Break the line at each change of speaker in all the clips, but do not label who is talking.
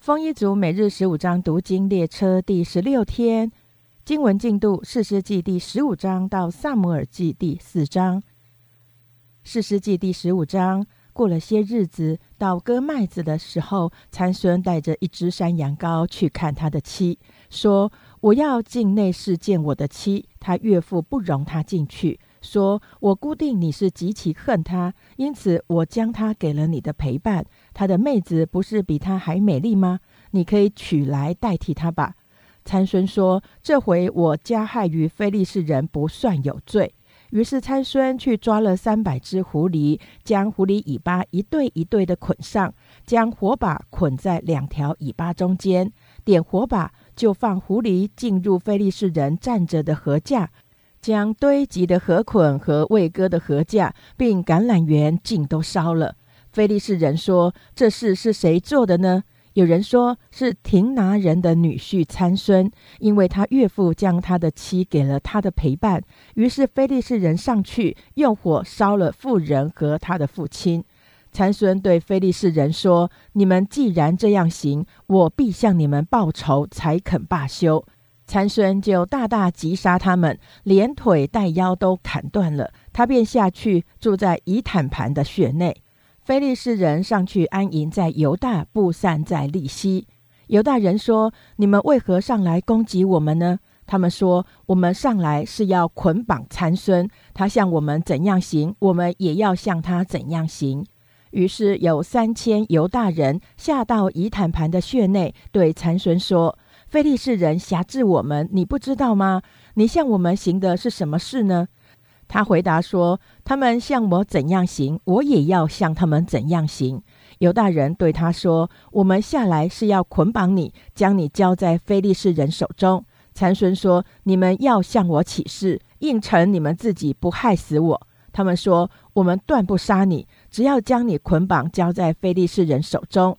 丰一族每日十五章读经列车第十六天，经文进度：四世纪第十五章到萨姆尔记第四章。四世纪第十五章过了些日子，到割麦子的时候，参孙带着一只山羊羔去看他的妻，说：“我要进内室见我的妻。”他岳父不容他进去。说：“我固定你是极其恨他，因此我将他给了你的陪伴。他的妹子不是比他还美丽吗？你可以取来代替他吧。”参孙说：“这回我加害于非利士人不算有罪。”于是参孙去抓了三百只狐狸，将狐狸尾巴一对一对的捆上，将火把捆在两条尾巴中间，点火把，就放狐狸进入非利士人站着的禾架。将堆积的禾捆和未割的禾架，并橄榄园尽都烧了。菲利士人说：“这事是谁做的呢？”有人说是廷拿人的女婿参孙，因为他岳父将他的妻给了他的陪伴。于是菲利士人上去用火烧了妇人和他的父亲。参孙对菲利士人说：“你们既然这样行，我必向你们报仇，才肯罢休。”参孙就大大击杀他们，连腿带腰都砍断了。他便下去住在以坦盘的穴内。非利士人上去安营在犹大，布散在利希。犹大人说：“你们为何上来攻击我们呢？”他们说：“我们上来是要捆绑参孙，他向我们怎样行，我们也要向他怎样行。”于是有三千犹大人下到以坦盘的穴内，对参孙说。非利士人辖制我们，你不知道吗？你向我们行的是什么事呢？他回答说：“他们向我怎样行，我也要向他们怎样行。”犹大人对他说：“我们下来是要捆绑你，将你交在非利士人手中。”参孙说：“你们要向我起誓，应承你们自己不害死我。”他们说：“我们断不杀你，只要将你捆绑交在非利士人手中。”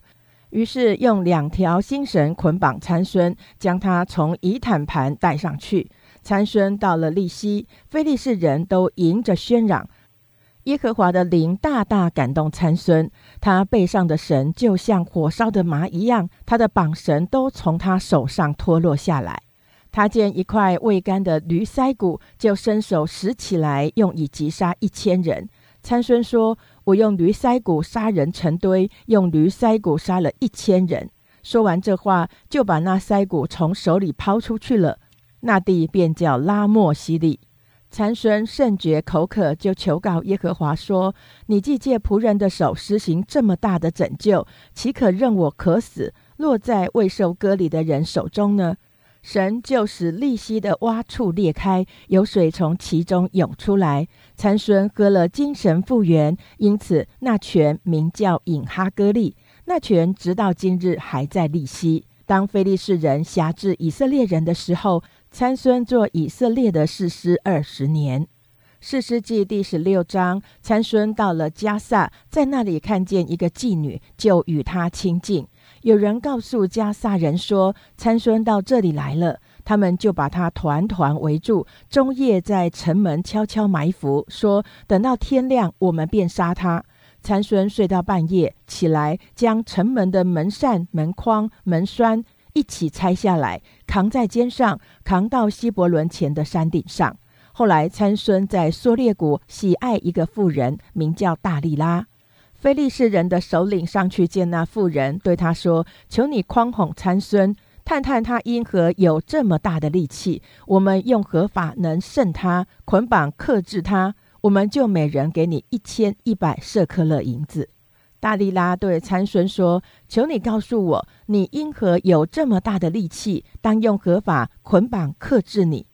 于是用两条新绳捆绑参孙，将他从以坦盘带上去。参孙到了利希，非利士人都迎着喧嚷。耶和华的灵大大感动参孙，他背上的绳就像火烧的麻一样，他的绑绳都从他手上脱落下来。他见一块未干的驴腮骨，就伸手拾起来，用以击杀一千人。参孙说。我用驴腮骨杀人成堆，用驴腮骨杀了一千人。说完这话，就把那腮骨从手里抛出去了。那地便叫拉莫西利。参孙甚觉口渴，就求告耶和华说：“你既借仆人的手施行这么大的拯救，岂可任我渴死，落在未受割礼的人手中呢？”神就使利息的洼处裂开，有水从其中涌出来。参孙喝了，精神复原，因此那泉名叫引哈哥利。那泉直到今日还在利息。当非利士人辖制以色列人的时候，参孙做以色列的士师二十年。士师记第十六章，参孙到了加萨，在那里看见一个妓女，就与她亲近。有人告诉加萨人说：“参孙到这里来了。”他们就把他团团围住，终夜在城门悄悄埋伏，说：“等到天亮，我们便杀他。”参孙睡到半夜，起来将城门的门扇、门框、门栓一起拆下来，扛在肩上，扛到希伯伦前的山顶上。后来参孙在梭列谷喜爱一个妇人，名叫大利拉。非利士人的首领上去见那妇人，对他说：“求你匡哄参孙，探探他因何有这么大的力气。我们用合法能胜他？捆绑克制他，我们就每人给你一千一百舍克勒银子。”大力拉对参孙说：“求你告诉我，你因何有这么大的力气？当用合法捆绑克制你？”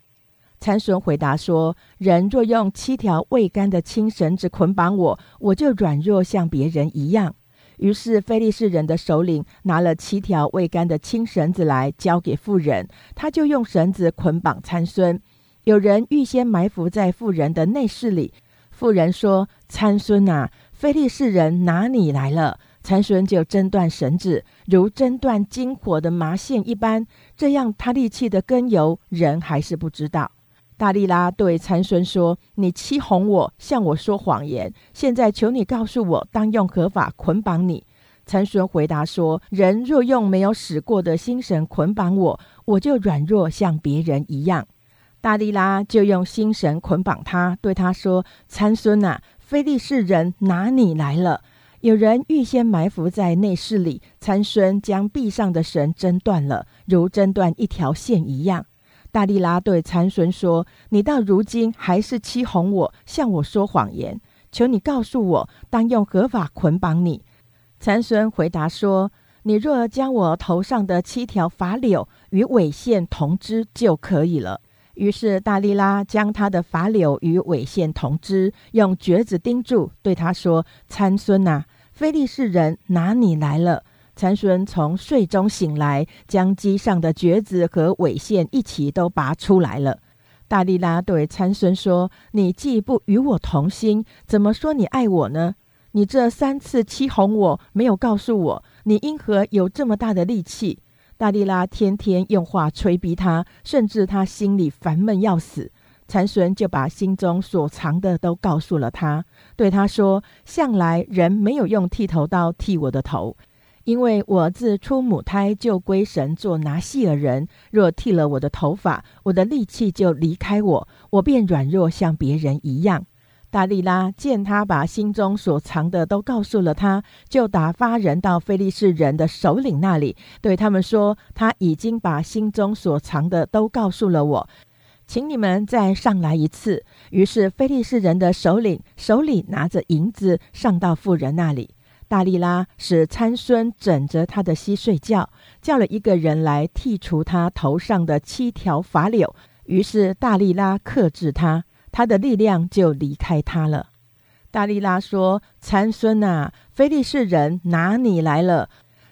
参孙回答说：“人若用七条未干的青绳子捆绑我，我就软弱像别人一样。”于是非利士人的首领拿了七条未干的青绳子来交给妇人，他就用绳子捆绑参孙。有人预先埋伏在妇人的内室里。妇人说：“参孙啊，非利士人拿你来了。”参孙就挣断绳子，如挣断金火的麻线一般。这样他力气的根由，人还是不知道。大力拉对参孙说：“你欺哄我，向我说谎言。现在求你告诉我，当用何法捆绑你？”参孙回答说：“人若用没有使过的心神捆绑我，我就软弱，像别人一样。”大利拉就用心神捆绑他，对他说：“参孙呐，非利士人拿你来了。有人预先埋伏在内室里，参孙将壁上的绳挣断了，如挣断一条线一样。”大利拉对参孙说：“你到如今还是欺哄我，向我说谎言。求你告诉我，当用何法捆绑你？”参孙回答说：“你若将我头上的七条法柳与尾线同织就可以了。”于是大利拉将他的法柳与尾线同织，用橛子钉住，对他说：“参孙呐，非利士人拿你来了。”参孙从睡中醒来，将机上的橛子和尾线一起都拔出来了。大力拉对参孙说：“你既不与我同心，怎么说你爱我呢？你这三次欺哄我，没有告诉我，你因何有这么大的力气？”大力拉天天用话催逼他，甚至他心里烦闷要死。参孙就把心中所藏的都告诉了他，对他说：“向来人没有用剃头刀剃我的头。”因为我自出母胎就归神做拿细尔人，若剃了我的头发，我的力气就离开我，我便软弱像别人一样。大利拉见他把心中所藏的都告诉了他，就打发人到非利士人的首领那里，对他们说：“他已经把心中所藏的都告诉了我，请你们再上来一次。”于是非利士人的首领手里拿着银子上到妇人那里。大利拉使参孙枕着他的膝睡觉，叫了一个人来剔除他头上的七条发柳。于是大利拉克制他，他的力量就离开他了。大利拉说：“参孙啊，非利士人拿你来了。”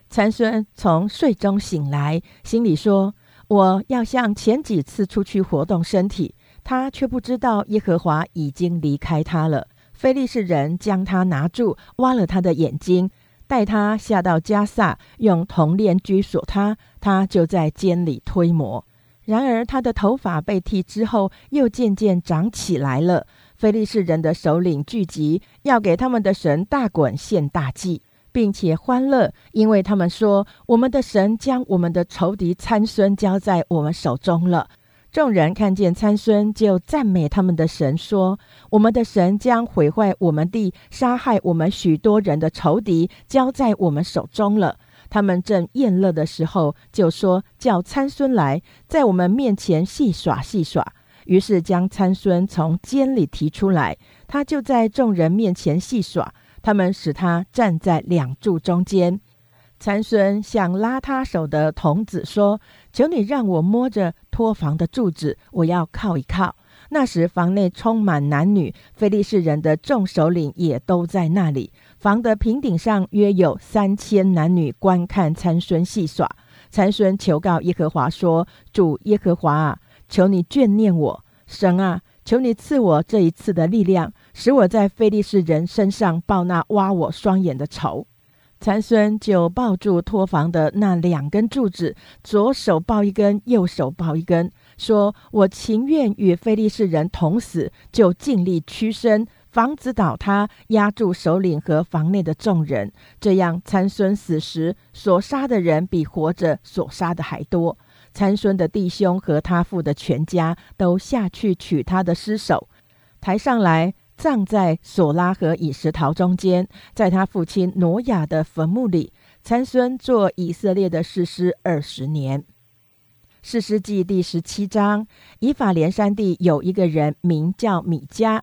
参孙从睡中醒来，心里说：“我要像前几次出去活动身体。”他却不知道耶和华已经离开他了。菲利士人将他拿住，挖了他的眼睛，带他下到加萨，用铜链拘锁他，他就在监里推磨。然而他的头发被剃之后，又渐渐长起来了。菲利士人的首领聚集，要给他们的神大滚献大祭，并且欢乐，因为他们说：“我们的神将我们的仇敌参孙交在我们手中了。”众人看见参孙，就赞美他们的神，说：“我们的神将毁坏我们地，杀害我们许多人的仇敌，交在我们手中了。”他们正宴乐的时候，就说：“叫参孙来，在我们面前戏耍戏耍。”于是将参孙从监里提出来，他就在众人面前戏耍。他们使他站在两柱中间。参孙向拉他手的童子说：“求你让我摸着托房的柱子，我要靠一靠。”那时房内充满男女，非利士人的众首领也都在那里。房的平顶上约有三千男女观看参孙戏耍。参孙求告耶和华说：“主耶和华啊，求你眷念我，神啊，求你赐我这一次的力量，使我在非利士人身上报那挖我双眼的仇。”参孙就抱住托房的那两根柱子，左手抱一根，右手抱一根，说：“我情愿与非利士人同死，就尽力屈身，房子倒塌，压住首领和房内的众人。这样，参孙死时所杀的人比活着所杀的还多。参孙的弟兄和他父的全家都下去取他的尸首，抬上来。”葬在索拉和以石陶中间，在他父亲挪亚的坟墓里。参孙做以色列的士师二十年。士师记第十七章，以法莲山地有一个人名叫米迦，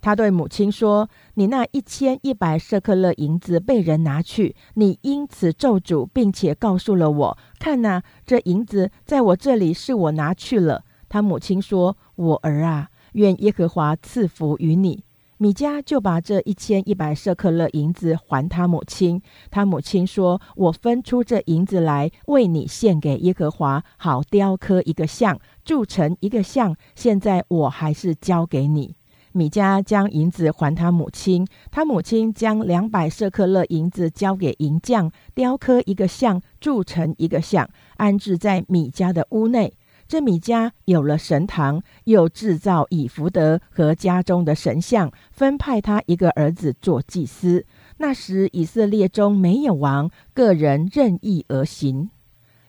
他对母亲说：“你那一千一百舍克勒银子被人拿去，你因此咒诅，并且告诉了我。看呐，这银子在我这里是我拿去了。”他母亲说：“我儿啊，愿耶和华赐福于你。”米迦就把这一千一百舍克勒银子还他母亲。他母亲说：“我分出这银子来，为你献给耶和华，好雕刻一个像，铸成一个像。现在我还是交给你。”米迦将银子还他母亲，他母亲将两百舍克勒银子交给银匠，雕刻一个像，铸成一个像，安置在米迦的屋内。这米迦有了神堂，又制造以福德和家中的神像，分派他一个儿子做祭司。那时以色列中没有王，个人任意而行。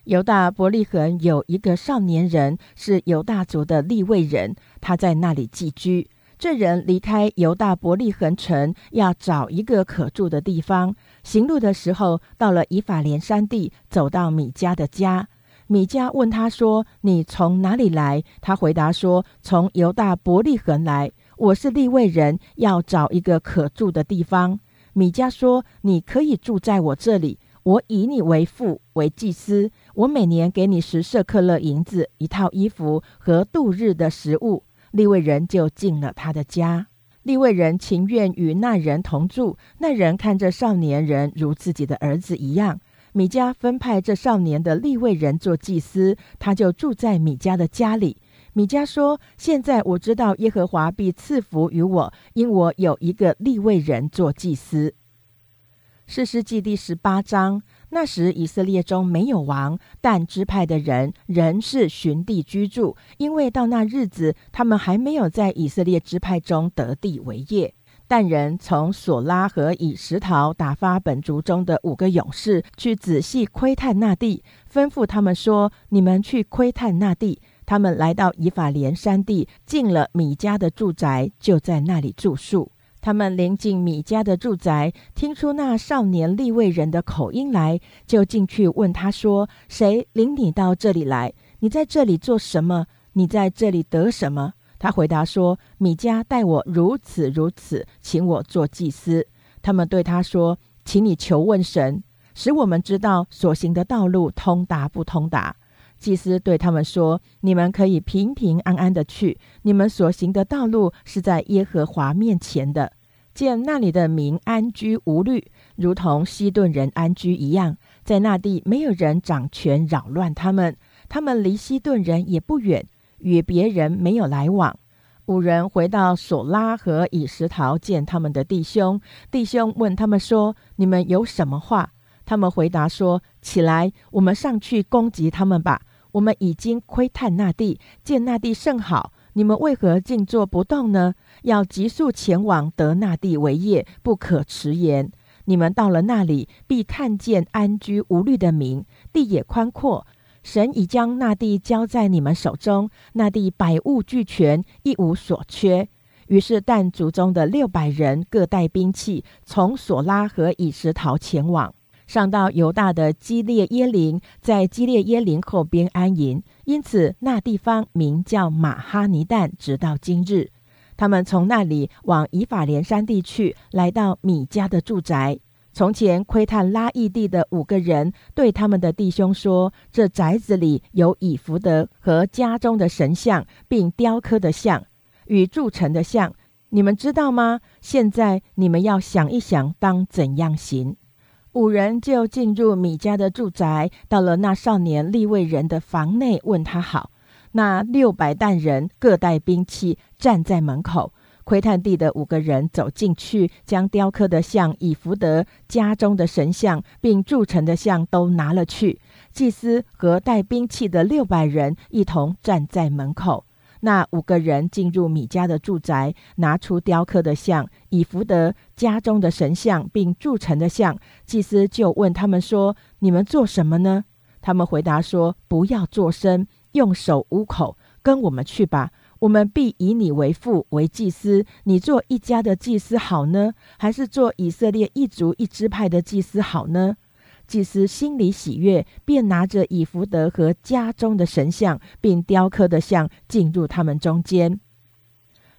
犹大伯利恒有一个少年人，是犹大族的立位人，他在那里寄居。这人离开犹大伯利恒城，要找一个可住的地方。行路的时候，到了以法莲山地，走到米迦的家。米迦问他说：“你从哪里来？”他回答说：“从犹大伯利恒来。我是利未人，要找一个可住的地方。”米迦说：“你可以住在我这里，我以你为父，为祭司。我每年给你十舍克勒银子、一套衣服和度日的食物。”利未人就进了他的家。利未人情愿与那人同住。那人看着少年人如自己的儿子一样。米迦分派这少年的利未人做祭司，他就住在米迦的家里。米迦说：“现在我知道耶和华必赐福于我，因我有一个利未人做祭司。”四世纪第十八章。那时以色列中没有王，但支派的人仍是寻地居住，因为到那日子，他们还没有在以色列支派中得地为业。但人从索拉和以石陶打发本族中的五个勇士去仔细窥探那地，吩咐他们说：“你们去窥探那地。”他们来到以法莲山地，进了米家的住宅，就在那里住宿。他们临近米家的住宅，听出那少年立位人的口音来，就进去问他说：“谁领你到这里来？你在这里做什么？你在这里得什么？”他回答说：“米迦待我如此如此，请我做祭司。”他们对他说：“请你求问神，使我们知道所行的道路通达不通达。”祭司对他们说：“你们可以平平安安的去，你们所行的道路是在耶和华面前的。见那里的民安居无虑，如同西顿人安居一样，在那地没有人掌权扰乱他们。他们离西顿人也不远，与别人没有来往。”五人回到索拉和以石陶见他们的弟兄，弟兄问他们说：“你们有什么话？”他们回答说：“起来，我们上去攻击他们吧。我们已经窥探那地，见那地甚好。你们为何静坐不动呢？要急速前往得那地为业，不可迟延。你们到了那里，必看见安居无虑的民，地也宽阔。神已将那地交在你们手中，那地百物俱全，一无所缺。于是，但族中的六百人各带兵器，从索拉和以石陶前往。上到犹大的基列耶林，在基列耶林后边安营，因此那地方名叫马哈尼旦，直到今日。他们从那里往以法莲山地去，来到米迦的住宅。从前窥探拉异地的五个人对他们的弟兄说：“这宅子里有以福德和家中的神像，并雕刻的像与铸成的像，你们知道吗？现在你们要想一想，当怎样行。”五人就进入米家的住宅，到了那少年立位人的房内，问他好。那六百担人各带兵器，站在门口。窥探地的五个人走进去，将雕刻的像以福德家中的神像，并铸成的像都拿了去。祭司和带兵器的六百人一同站在门口。那五个人进入米迦的住宅，拿出雕刻的像、以福德家中的神像，并铸成的像。祭司就问他们说：“你们做什么呢？”他们回答说：“不要作声，用手捂口，跟我们去吧。我们必以你为父，为祭司。你做一家的祭司好呢，还是做以色列一族一支派的祭司好呢？”祭司心里喜悦，便拿着以福德和家中的神像，并雕刻的像进入他们中间。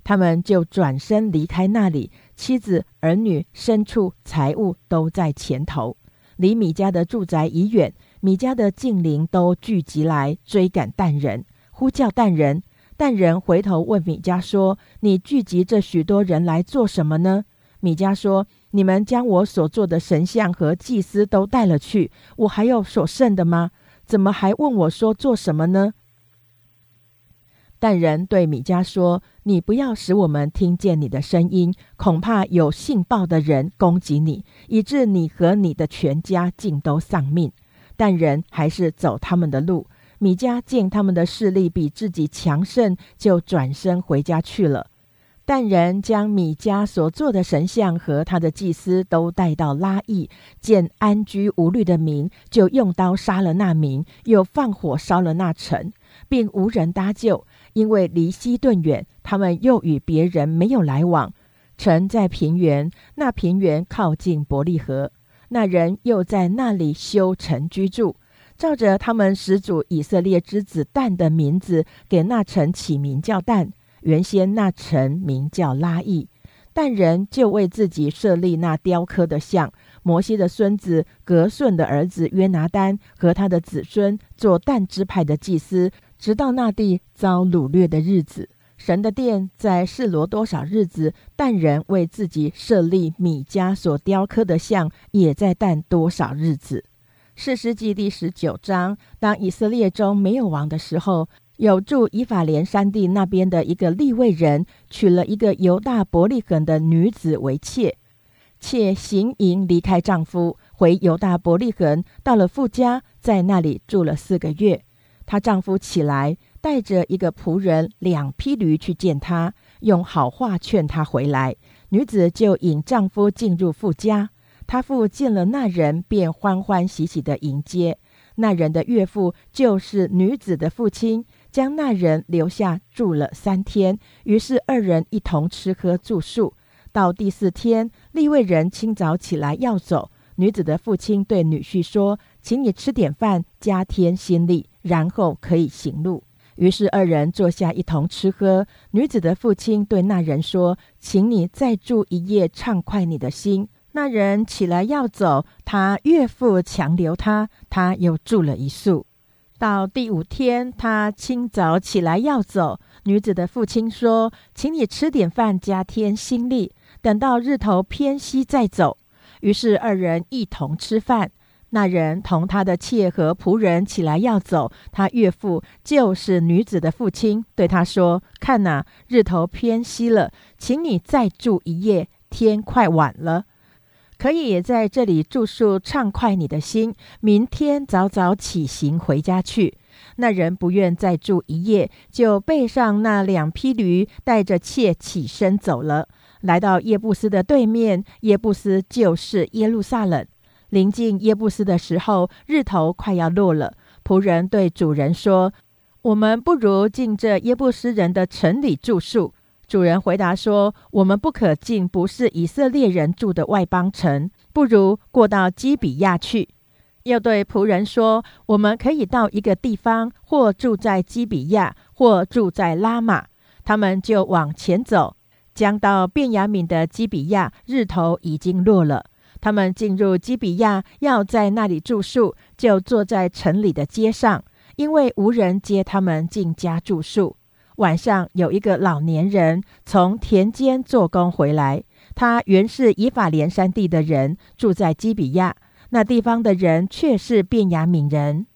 他们就转身离开那里，妻子、儿女、牲畜、财物都在前头。离米家的住宅已远，米家的近邻都聚集来追赶但人，呼叫但人。但人回头问米迦说：“你聚集这许多人来做什么呢？”米迦说。你们将我所做的神像和祭司都带了去，我还有所剩的吗？怎么还问我说做什么呢？但人对米迦说：“你不要使我们听见你的声音，恐怕有信报的人攻击你，以致你和你的全家尽都丧命。”但人还是走他们的路。米迦见他们的势力比自己强盛，就转身回家去了。但人将米迦所做的神像和他的祭司都带到拉邑，见安居无虑的民，就用刀杀了那民，又放火烧了那城，并无人搭救，因为离西顿远，他们又与别人没有来往。城在平原，那平原靠近伯利河，那人又在那里修城居住，照着他们始祖以色列之子但的名字，给那城起名叫但。原先那城名叫拉邑，但人就为自己设立那雕刻的像。摩西的孙子格顺的儿子约拿丹和他的子孙做但支派的祭司，直到那地遭掳掠的日子。神的殿在示罗多少日子？但人为自己设立米迦所雕刻的像，也在但多少日子？士师记第十九章，当以色列中没有王的时候。有住以法莲山地那边的一个利未人，娶了一个犹大伯利恒的女子为妾，妾行营离开丈夫，回犹大伯利恒，到了富家，在那里住了四个月。她丈夫起来，带着一个仆人、两匹驴去见她，用好话劝她回来。女子就引丈夫进入富家，他父见了那人，便欢欢喜喜的迎接。那人的岳父就是女子的父亲。将那人留下住了三天，于是二人一同吃喝住宿。到第四天，利未人清早起来要走，女子的父亲对女婿说：“请你吃点饭，加添心力，然后可以行路。”于是二人坐下一同吃喝。女子的父亲对那人说：“请你再住一夜，畅快你的心。”那人起来要走，他岳父强留他，他又住了一宿。到第五天，他清早起来要走。女子的父亲说：“请你吃点饭，加添心力，等到日头偏西再走。”于是二人一同吃饭。那人同他的妾和仆人起来要走，他岳父就是女子的父亲，对他说：“看呐，日头偏西了，请你再住一夜，天快晚了。”可以在这里住宿，畅快你的心。明天早早起行回家去。那人不愿再住一夜，就背上那两匹驴，带着妾起身走了。来到耶布斯的对面，耶布斯就是耶路撒冷。临近耶布斯的时候，日头快要落了。仆人对主人说：“我们不如进这耶布斯人的城里住宿。”主人回答说：“我们不可进不是以色列人住的外邦城，不如过到基比亚去。”又对仆人说：“我们可以到一个地方，或住在基比亚，或住在拉玛。”他们就往前走，将到便雅敏的基比亚，日头已经落了。他们进入基比亚，要在那里住宿，就坐在城里的街上，因为无人接他们进家住宿。晚上有一个老年人从田间做工回来，他原是以法莲山地的人，住在基比亚。那地方的人却是便雅悯人。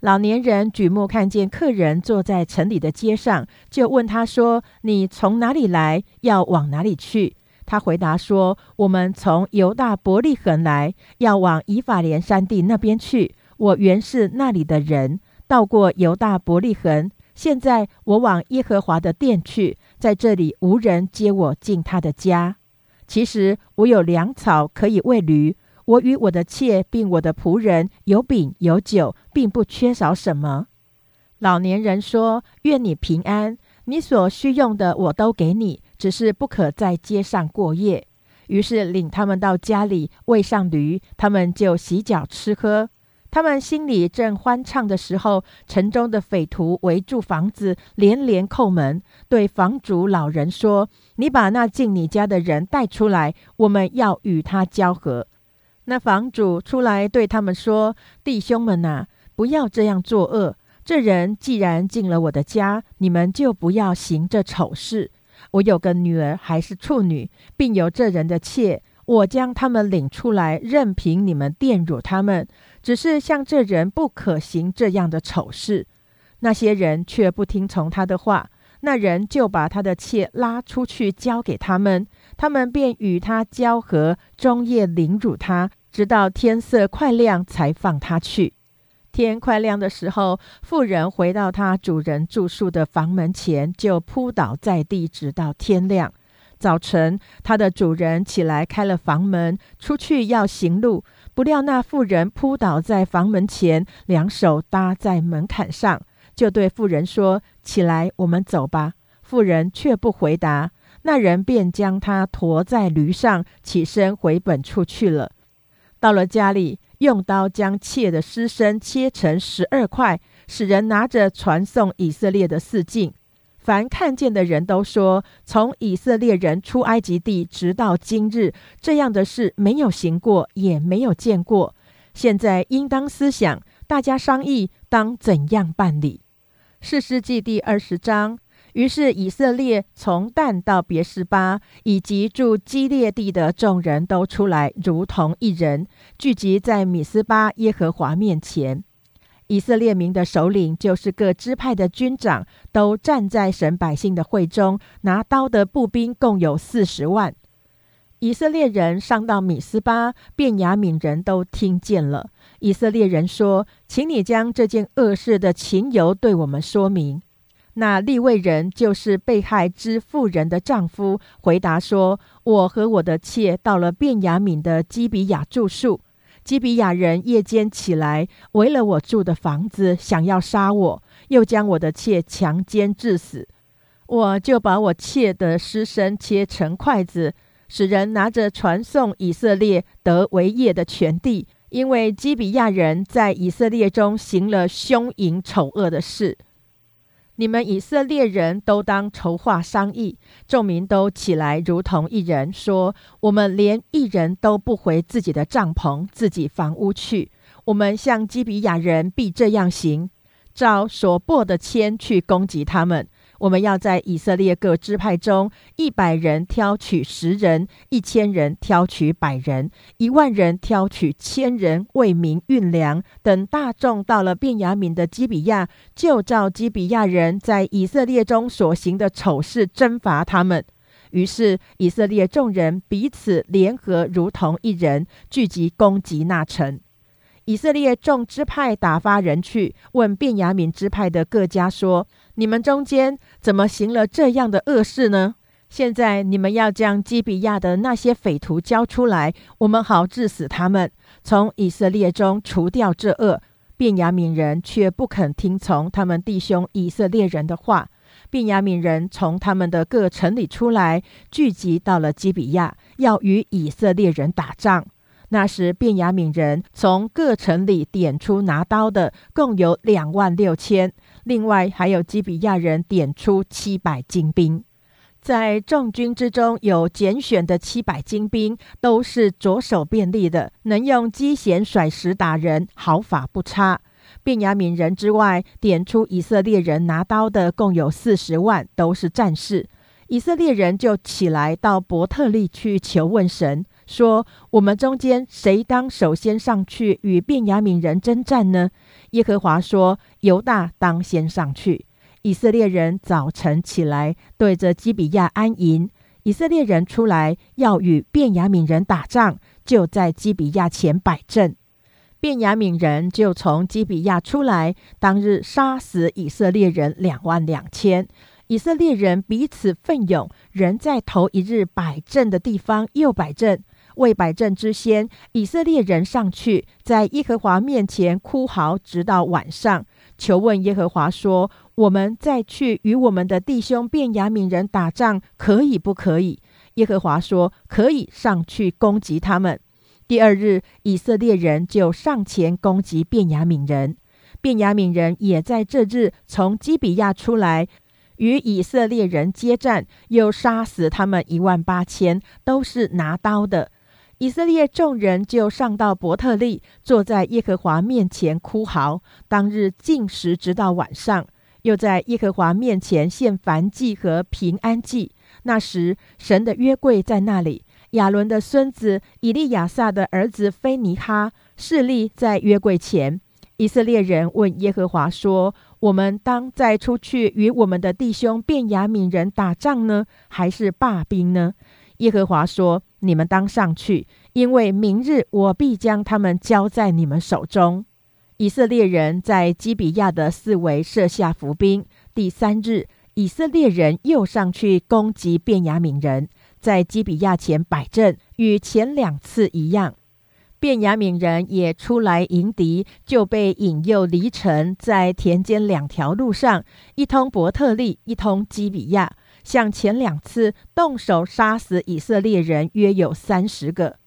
老年人举目看见客人坐在城里的街上，就问他说：“你从哪里来？要往哪里去？”他回答说：“我们从犹大伯利恒来，要往以法莲山地那边去。我原是那里的人，到过犹大伯利恒。”现在我往耶和华的殿去，在这里无人接我进他的家。其实我有粮草可以喂驴，我与我的妾并我的仆人有饼有酒，并不缺少什么。老年人说：“愿你平安，你所需用的我都给你，只是不可在街上过夜。”于是领他们到家里喂上驴，他们就洗脚吃喝。他们心里正欢畅的时候，城中的匪徒围住房子，连连叩门，对房主老人说：“你把那进你家的人带出来，我们要与他交合。”那房主出来对他们说：“弟兄们呐，不要这样作恶。这人既然进了我的家，你们就不要行这丑事。我有个女儿还是处女，并有这人的妾。”我将他们领出来，任凭你们玷辱他们。只是像这人不可行这样的丑事，那些人却不听从他的话。那人就把他的妾拉出去交给他们，他们便与他交合，终夜凌辱他，直到天色快亮才放他去。天快亮的时候，妇人回到她主人住宿的房门前，就扑倒在地，直到天亮。早晨，他的主人起来开了房门，出去要行路，不料那妇人扑倒在房门前，两手搭在门槛上，就对妇人说：“起来，我们走吧。”妇人却不回答。那人便将她驮在驴上，起身回本处去了。到了家里。用刀将妾的尸身切成十二块，使人拿着传送以色列的四境。凡看见的人都说：从以色列人出埃及地直到今日，这样的事没有行过，也没有见过。现在应当思想，大家商议当怎样办理。士师记第二十章。于是以色列从旦到别是巴，以及住基列地的众人都出来，如同一人，聚集在米斯巴耶和华面前。以色列民的首领，就是各支派的军长，都站在神百姓的会中，拿刀的步兵共有四十万。以色列人上到米斯巴，便雅悯人都听见了。以色列人说：“请你将这件恶事的情由对我们说明。”那利未人就是被害之妇人的丈夫，回答说：“我和我的妾到了便雅敏的基比亚住宿。基比亚人夜间起来，围了我住的房子，想要杀我，又将我的妾强奸致死。我就把我妾的尸身切成筷子，使人拿着传送以色列得为业的权地，因为基比亚人在以色列中行了凶淫丑恶的事。”你们以色列人都当筹划商议，众民都起来，如同一人说：“我们连一人都不回自己的帐篷、自己房屋去。我们像基比亚人必这样行，照所拨的签去攻击他们。”我们要在以色列各支派中，一百人挑取十人，一千人挑取百人，一万人挑取千人，为民运粮。等大众到了便雅悯的基比亚，就照基比亚人在以色列中所行的丑事征伐他们。于是以色列众人彼此联合，如同一人，聚集攻击那城。以色列众支派打发人去问便雅悯支派的各家说。你们中间怎么行了这样的恶事呢？现在你们要将基比亚的那些匪徒交出来，我们好治死他们，从以色列中除掉这恶。便雅悯人却不肯听从他们弟兄以色列人的话。便雅悯人从他们的各城里出来，聚集到了基比亚，要与以色列人打仗。那时，便雅悯人从各城里点出拿刀的，共有两万六千。另外还有基比亚人点出七百精兵，在众军之中有拣选的七百精兵，都是左手便利的，能用机弦甩石打人，毫发不差。便雅悯人之外，点出以色列人拿刀的共有四十万，都是战士。以色列人就起来到伯特利去求问神。说：“我们中间谁当首先上去与便雅悯人征战呢？”耶和华说：“犹大当先上去。”以色列人早晨起来，对着基比亚安营。以色列人出来要与便雅悯人打仗，就在基比亚前摆阵。便雅悯人就从基比亚出来，当日杀死以色列人两万两千。以色列人彼此奋勇，人在头一日摆阵的地方又摆阵。为摆阵之先，以色列人上去，在耶和华面前哭嚎，直到晚上，求问耶和华说：“我们再去与我们的弟兄便雅悯人打仗，可以不可以？”耶和华说：“可以，上去攻击他们。”第二日，以色列人就上前攻击便雅悯人，便雅悯人也在这日从基比亚出来，与以色列人接战，又杀死他们一万八千，都是拿刀的。以色列众人就上到伯特利，坐在耶和华面前哭嚎。当日进食，直到晚上，又在耶和华面前献燔祭和平安祭。那时，神的约柜在那里。亚伦的孙子以利亚撒的儿子菲尼哈势力在约柜前。以色列人问耶和华说：“我们当再出去与我们的弟兄便雅悯人打仗呢，还是罢兵呢？”耶和华说。你们当上去，因为明日我必将他们交在你们手中。以色列人在基比亚的四围设下伏兵。第三日，以色列人又上去攻击便雅悯人，在基比亚前摆阵，与前两次一样。便雅悯人也出来迎敌，就被引诱离城，在田间两条路上，一通伯特利，一通基比亚，像前两次动手杀死以色列人，约有三十个。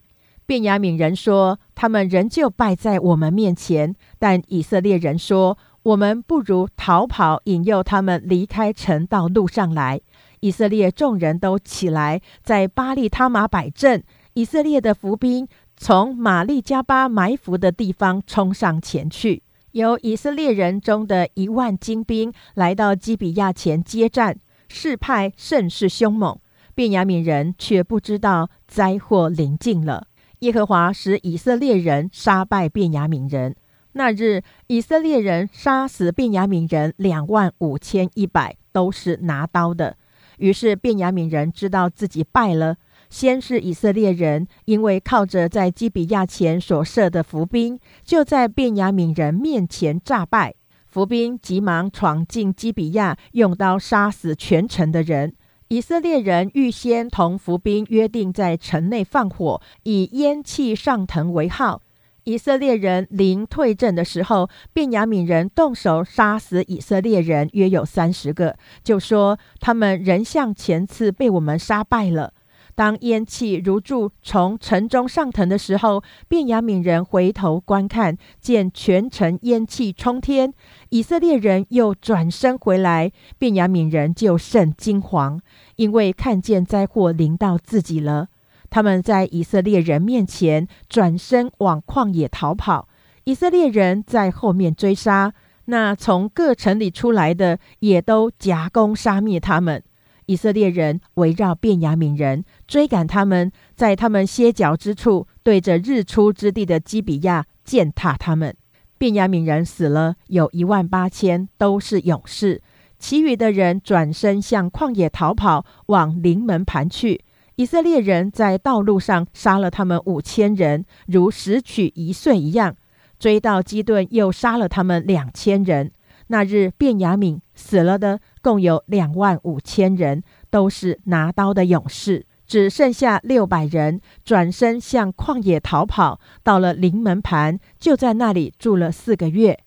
便雅悯人说：“他们仍旧败在我们面前。”但以色列人说：“我们不如逃跑，引诱他们离开城，到路上来。”以色列众人都起来，在巴利他马摆阵。以色列的伏兵从玛利加巴埋伏的地方冲上前去，由以色列人中的一万精兵来到基比亚前接战，势派甚是凶猛。便雅悯人却不知道灾祸临近了。耶和华使以色列人杀败便雅悯人。那日，以色列人杀死便雅悯人两万五千一百，都是拿刀的。于是便雅悯人知道自己败了。先是以色列人，因为靠着在基比亚前所设的伏兵，就在便雅悯人面前诈败。伏兵急忙闯进基比亚，用刀杀死全城的人。以色列人预先同伏兵约定，在城内放火，以烟气上腾为号。以色列人临退阵的时候，便雅悯人动手杀死以色列人，约有三十个，就说他们仍像前次被我们杀败了。当烟气如柱从城中上腾的时候，便雅悯人回头观看，见全城烟气冲天。以色列人又转身回来，便雅悯人就甚惊惶，因为看见灾祸临到自己了。他们在以色列人面前转身往旷野逃跑，以色列人在后面追杀，那从各城里出来的也都夹攻杀灭他们。以色列人围绕便雅悯人，追赶他们，在他们歇脚之处，对着日出之地的基比亚践踏他们。便雅悯人死了，有一万八千，都是勇士。其余的人转身向旷野逃跑，往临门盘去。以色列人在道路上杀了他们五千人，如拾取一岁一样。追到基顿，又杀了他们两千人。那日，便雅悯死了的共有两万五千人，都是拿刀的勇士，只剩下六百人转身向旷野逃跑，到了临门盘，就在那里住了四个月。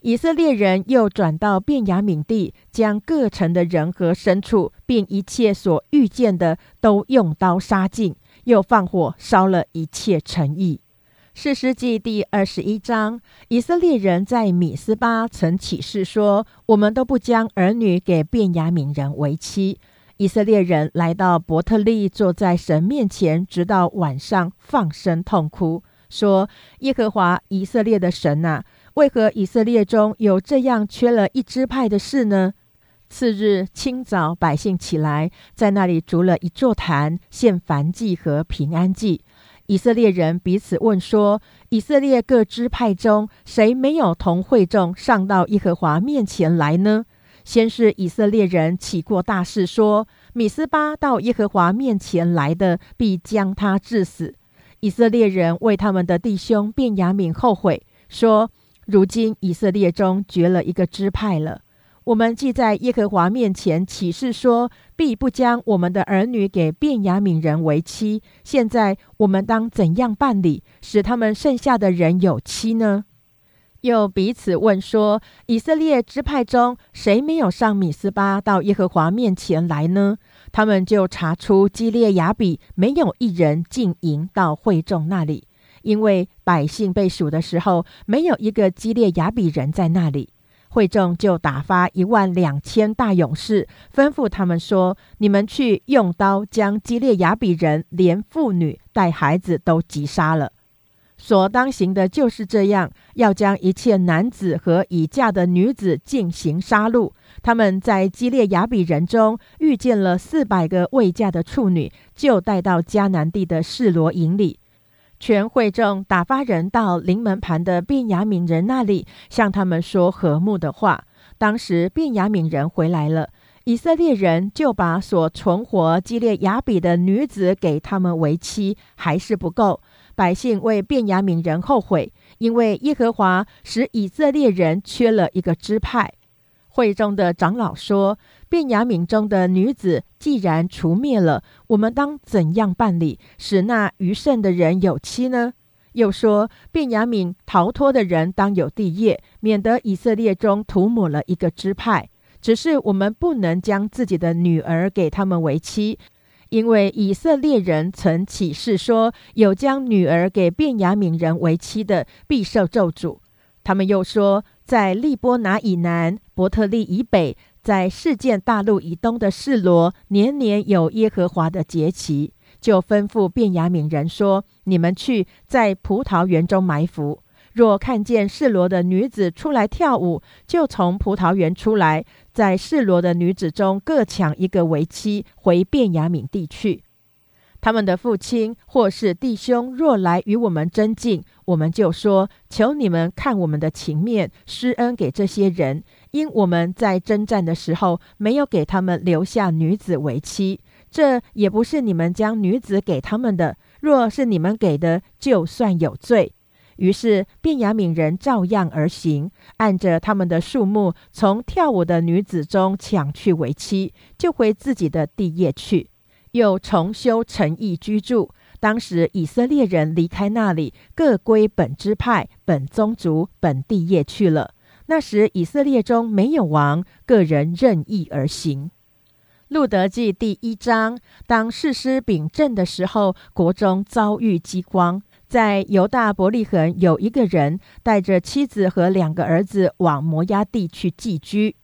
以色列人又转到便雅悯地，将各城的人和牲畜，并一切所遇见的，都用刀杀尽，又放火烧了一切城邑。士师记第二十一章，以色列人在米斯巴曾起誓说：“我们都不将儿女给便雅悯人为妻。”以色列人来到伯特利，坐在神面前，直到晚上，放声痛哭，说：“耶和华以色列的神呐，为何以色列中有这样缺了一支派的事呢？”次日清早，百姓起来，在那里筑了一座坛，献燔祭和平安祭。以色列人彼此问说：“以色列各支派中，谁没有同会众上到耶和华面前来呢？”先是以色列人起过大事，说：“米斯巴到耶和华面前来的，必将他致死。”以色列人为他们的弟兄便雅悯后悔，说：“如今以色列中绝了一个支派了。”我们既在耶和华面前起誓说，必不将我们的儿女给便雅悯人为妻。现在我们当怎样办理，使他们剩下的人有妻呢？又彼此问说：以色列支派中谁没有上米斯巴到耶和华面前来呢？他们就查出基列雅比没有一人进营到会众那里，因为百姓被数的时候，没有一个基列雅比人在那里。会众就打发一万两千大勇士，吩咐他们说：“你们去用刀将基列雅比人连妇女带孩子都击杀了。所当行的就是这样，要将一切男子和已嫁的女子进行杀戮。他们在基列雅比人中遇见了四百个未嫁的处女，就带到迦南地的示罗营里。”全会众打发人到临门盘的便雅悯人那里，向他们说和睦的话。当时便雅悯人回来了，以色列人就把所存活基列雅比的女子给他们为妻，还是不够。百姓为便雅悯人后悔，因为耶和华使以色列人缺了一个支派。会中的长老说：“便雅悯中的女子既然除灭了，我们当怎样办理，使那余剩的人有妻呢？”又说：“便雅悯逃脱的人当有地业，免得以色列中涂抹了一个支派。只是我们不能将自己的女儿给他们为妻，因为以色列人曾起誓说：有将女儿给便雅悯人为妻的，必受咒诅。他们又说。”在利波拿以南、伯特利以北，在事件大陆以东的示罗，年年有耶和华的节期，就吩咐便雅悯人说：“你们去在葡萄园中埋伏，若看见示罗的女子出来跳舞，就从葡萄园出来，在示罗的女子中各抢一个为妻，回便雅悯地去。”他们的父亲或是弟兄若来与我们争竞，我们就说：求你们看我们的情面，施恩给这些人，因我们在征战的时候没有给他们留下女子为妻。这也不是你们将女子给他们的。若是你们给的，就算有罪。于是便雅悯人照样而行，按着他们的数目，从跳舞的女子中抢去为妻，就回自己的地业去。又重修城邑居住。当时以色列人离开那里，各归本支派、本宗族、本地业去了。那时以色列中没有王，个人任意而行。路德记第一章，当士师秉政的时候，国中遭遇饥荒，在犹大伯利恒有一个人带着妻子和两个儿子往摩押地去寄居。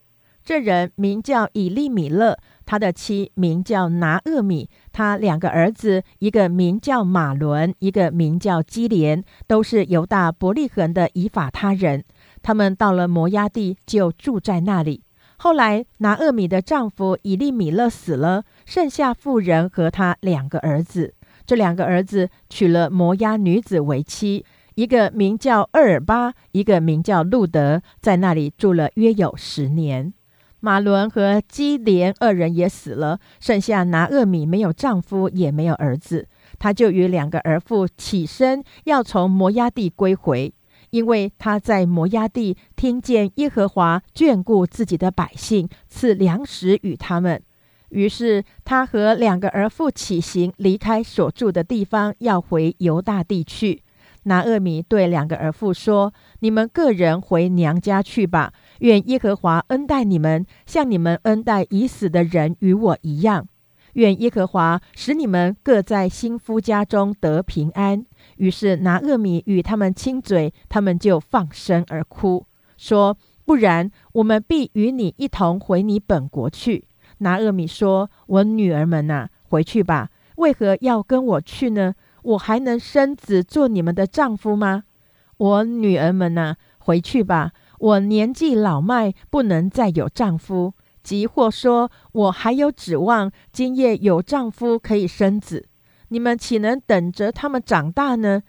这人名叫以利米勒。他的妻名叫拿厄米，他两个儿子，一个名叫马伦，一个名叫基连，都是犹大伯利恒的以法他人。他们到了摩押地，就住在那里。后来拿厄米的丈夫以利米勒死了，剩下妇人和他两个儿子。这两个儿子娶了摩押女子为妻，一个名叫厄尔巴，一个名叫路德，在那里住了约有十年。马伦和基连二人也死了，剩下拿厄米没有丈夫，也没有儿子，他就与两个儿妇起身要从摩押地归回，因为他在摩押地听见耶和华眷顾自己的百姓，赐粮食与他们，于是他和两个儿妇起行，离开所住的地方，要回犹大地去。拿厄米对两个儿妇说：“你们个人回娘家去吧。”愿耶和华恩待你们，像你们恩待已死的人与我一样。愿耶和华使你们各在新夫家中得平安。于是拿厄米与他们亲嘴，他们就放声而哭，说：“不然，我们必与你一同回你本国去。”拿厄米说：“我女儿们呐，回去吧。为何要跟我去呢？我还能生子做你们的丈夫吗？我女儿们呐，回去吧。”我年纪老迈，不能再有丈夫；即或说我还有指望，今夜有丈夫可以生子，你们岂能等着他们长大呢？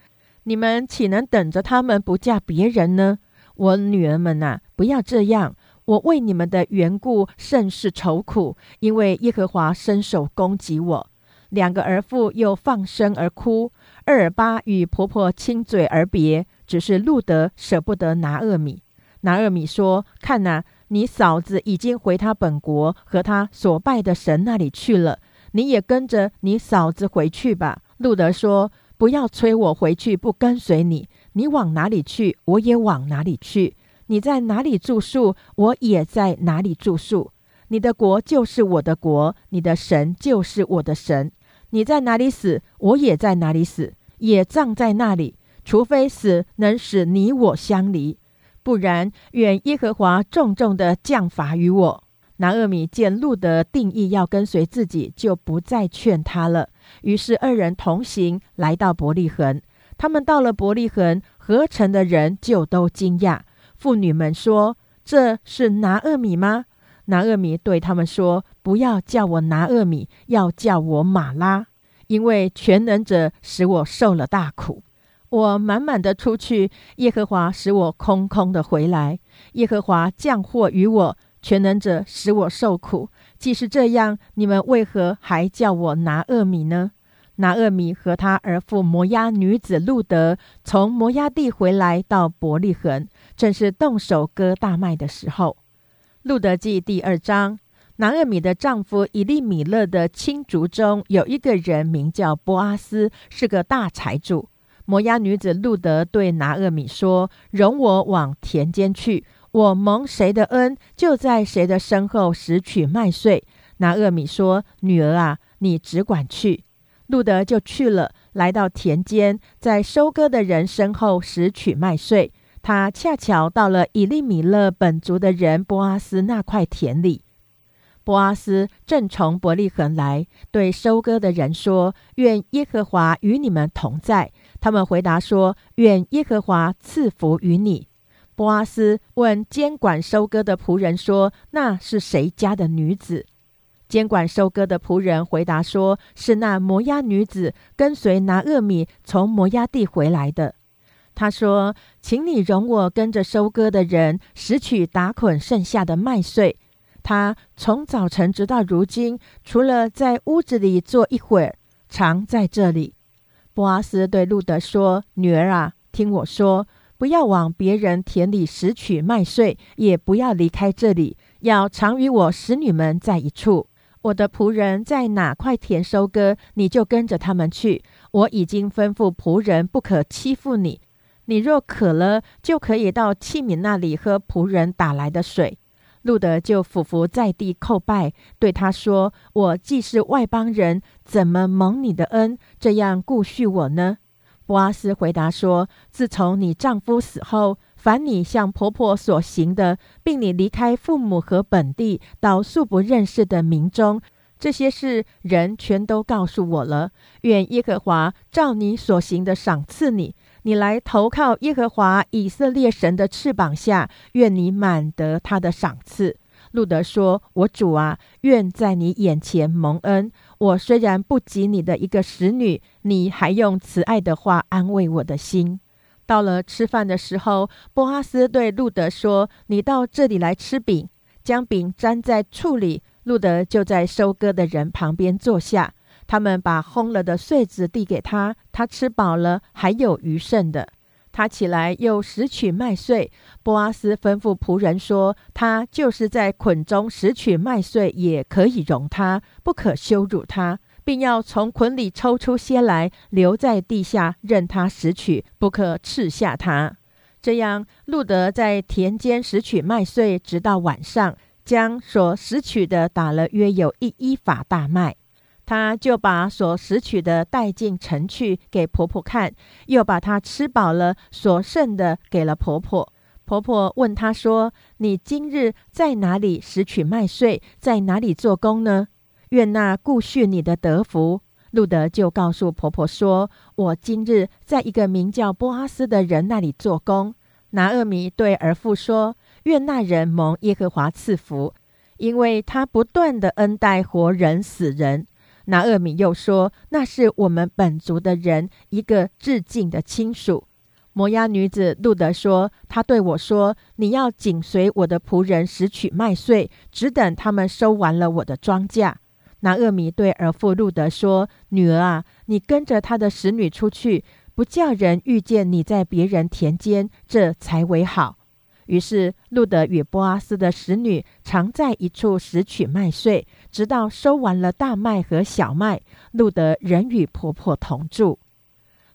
你们岂能等着他们不嫁别人呢？我女儿们呐，不要这样！我为你们的缘故甚是愁苦，因为耶和华伸手攻击我。两个儿妇又放声而哭。二尔巴与婆婆亲嘴而别，只是路德舍不得拿厄米。拿厄米说：“看呐，你嫂子已经回他本国和他所拜的神那里去了，你也跟着你嫂子回去吧。”路德说：“不要催我回去，不跟随你。你往哪里去，我也往哪里去；你在哪里住宿，我也在哪里住宿。你的国就是我的国，你的神就是我的神。你在哪里死，我也在哪里死，也葬在那里，除非死能使你我相离。”不然，愿耶和华重重的降罚于我。拿厄米见路德定义要跟随自己，就不再劝他了。于是二人同行，来到伯利恒。他们到了伯利恒，合城的人就都惊讶。妇女们说：“这是拿厄米吗？”拿厄米对他们说：“不要叫我拿厄米，要叫我马拉，因为全能者使我受了大苦。”我满满的出去，耶和华使我空空的回来。耶和华降祸于我，全能者使我受苦。既是这样，你们为何还叫我拿厄米呢？拿厄米和他儿父摩押女子路德从摩押地回来到伯利恒，正是动手割大麦的时候。路德记第二章，拿厄米的丈夫以利米勒的亲族中有一个人名叫波阿斯，是个大财主。摩押女子路德对拿厄米说：“容我往田间去，我蒙谁的恩，就在谁的身后拾取麦穗。”拿厄米说：“女儿啊，你只管去。”路德就去了，来到田间，在收割的人身后拾取麦穗。他恰巧到了以利米勒本族的人波阿斯那块田里。波阿斯正从伯利恒来，对收割的人说：“愿耶和华与你们同在。”他们回答说：“愿耶和华赐福于你。”波阿斯问监管收割的仆人说：“那是谁家的女子？”监管收割的仆人回答说：“是那摩押女子跟随拿厄米从摩押地回来的。”他说：“请你容我跟着收割的人拾取打捆剩下的麦穗。”他从早晨直到如今，除了在屋子里坐一会儿，常在这里。波阿斯对路德说：“女儿啊，听我说，不要往别人田里拾取麦穗，也不要离开这里，要常与我使女们在一处。我的仆人在哪块田收割，你就跟着他们去。我已经吩咐仆人不可欺负你。你若渴了，就可以到器皿那里喝仆人打来的水。”路德就俯伏在地叩拜，对他说：“我既是外邦人，怎么蒙你的恩，这样顾恤我呢？”波阿斯回答说：“自从你丈夫死后，凡你向婆婆所行的，并你离开父母和本地，到素不认识的民中，这些事人全都告诉我了。愿耶和华照你所行的赏赐你。”你来投靠耶和华以色列神的翅膀下，愿你满得他的赏赐。路德说：“我主啊，愿在你眼前蒙恩。我虽然不及你的一个使女，你还用慈爱的话安慰我的心。”到了吃饭的时候，波阿斯对路德说：“你到这里来吃饼，将饼粘在醋里。”路德就在收割的人旁边坐下。他们把烘了的穗子递给他，他吃饱了，还有余剩的。他起来又拾取麦穗。波阿斯吩咐仆人说：“他就是在捆中拾取麦穗，也可以容他，不可羞辱他，并要从捆里抽出些来，留在地下，任他拾取，不可斥下他。”这样，路德在田间拾取麦穗，直到晚上，将所拾取的打了约有一一法大麦。他就把所拾取的带进城去给婆婆看，又把她吃饱了所剩的给了婆婆。婆婆问他说：“你今日在哪里拾取麦穗，在哪里做工呢？愿那顾恤你的德福。”路德就告诉婆婆说：“我今日在一个名叫波阿斯的人那里做工。”拿厄米对儿妇说：“愿那人蒙耶和华赐福，因为他不断的恩待活人死人。”拿厄米又说：“那是我们本族的人，一个致敬的亲属。”摩押女子路德说：“他对我说，你要紧随我的仆人拾取麦穗，只等他们收完了我的庄稼。”拿厄米对儿妇路德说：“女儿啊，你跟着他的使女出去，不叫人遇见你在别人田间，这才为好。”于是，路德与波阿斯的使女常在一处拾取麦穗，直到收完了大麦和小麦。路德仍与婆婆同住。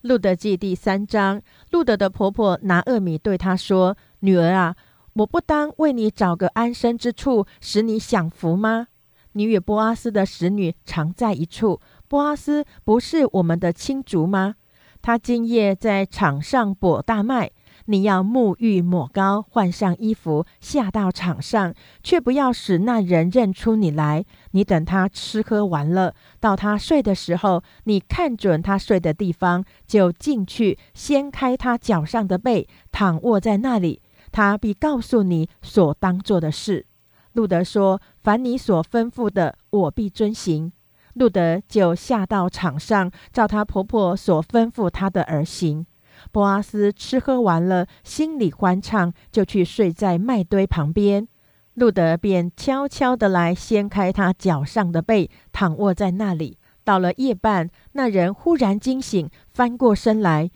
路德记第三章，路德的婆婆拿厄米对她说：“女儿啊，我不当为你找个安身之处，使你享福吗？你与波阿斯的使女常在一处，波阿斯不是我们的亲族吗？他今夜在场上播大麦。”你要沐浴抹膏，换上衣服，下到场上，却不要使那人认出你来。你等他吃喝完了，到他睡的时候，你看准他睡的地方，就进去掀开他脚上的被，躺卧在那里。他必告诉你所当做的事。路德说：“凡你所吩咐的，我必遵行。”路德就下到场上，照他婆婆所吩咐他的而行。波阿斯吃喝完了，心里欢畅，就去睡在麦堆旁边。路德便悄悄地来掀开他脚上的被，躺卧在那里。到了夜半，那人忽然惊醒，翻过身来，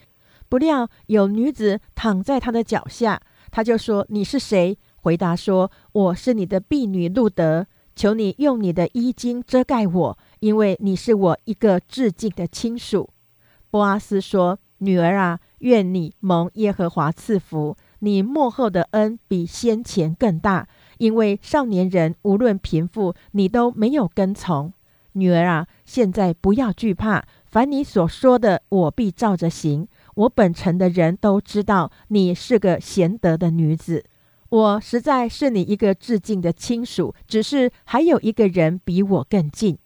不料有女子躺在他的脚下。他就说：“你是谁？”回答说：“我是你的婢女路德，求你用你的衣襟遮盖我，因为你是我一个至敬的亲属。”波阿斯说：“女儿啊，愿你蒙耶和华赐福，你幕后的恩比先前更大，因为少年人无论贫富，你都没有跟从。”女儿啊，现在不要惧怕，凡你所说的，我必照着行。我本城的人都知道你是个贤德的女子，我实在是你一个致敬的亲属。只是还有一个人比我更近。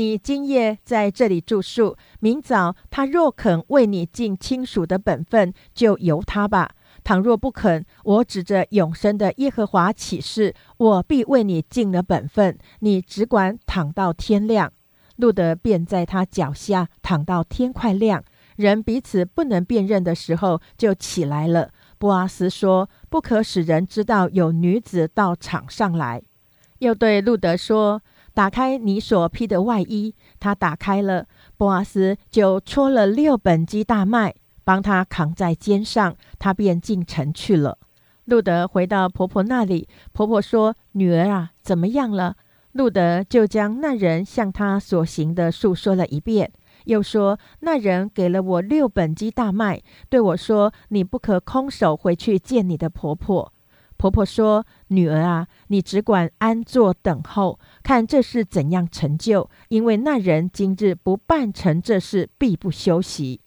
你今夜在这里住宿，明早他若肯为你尽亲属的本分，就由他吧。倘若不肯，我指着永生的耶和华起誓，我必为你尽了本分。你只管躺到天亮。路德便在他脚下躺到天快亮，人彼此不能辨认的时候，就起来了。波阿斯说：“不可使人知道有女子到场上来。”又对路德说：“打开你所披的外衣。”他打开了，波阿斯就戳了六本基大麦。帮他扛在肩上，他便进城去了。路德回到婆婆那里，婆婆说：“女儿啊，怎么样了？”路德就将那人向他所行的述说了一遍，又说：“那人给了我六本鸡大麦，对我说：‘你不可空手回去见你的婆婆。’婆婆说：‘女儿啊，你只管安坐等候，看这事怎样成就。因为那人今日不办成这事，必不休息。’”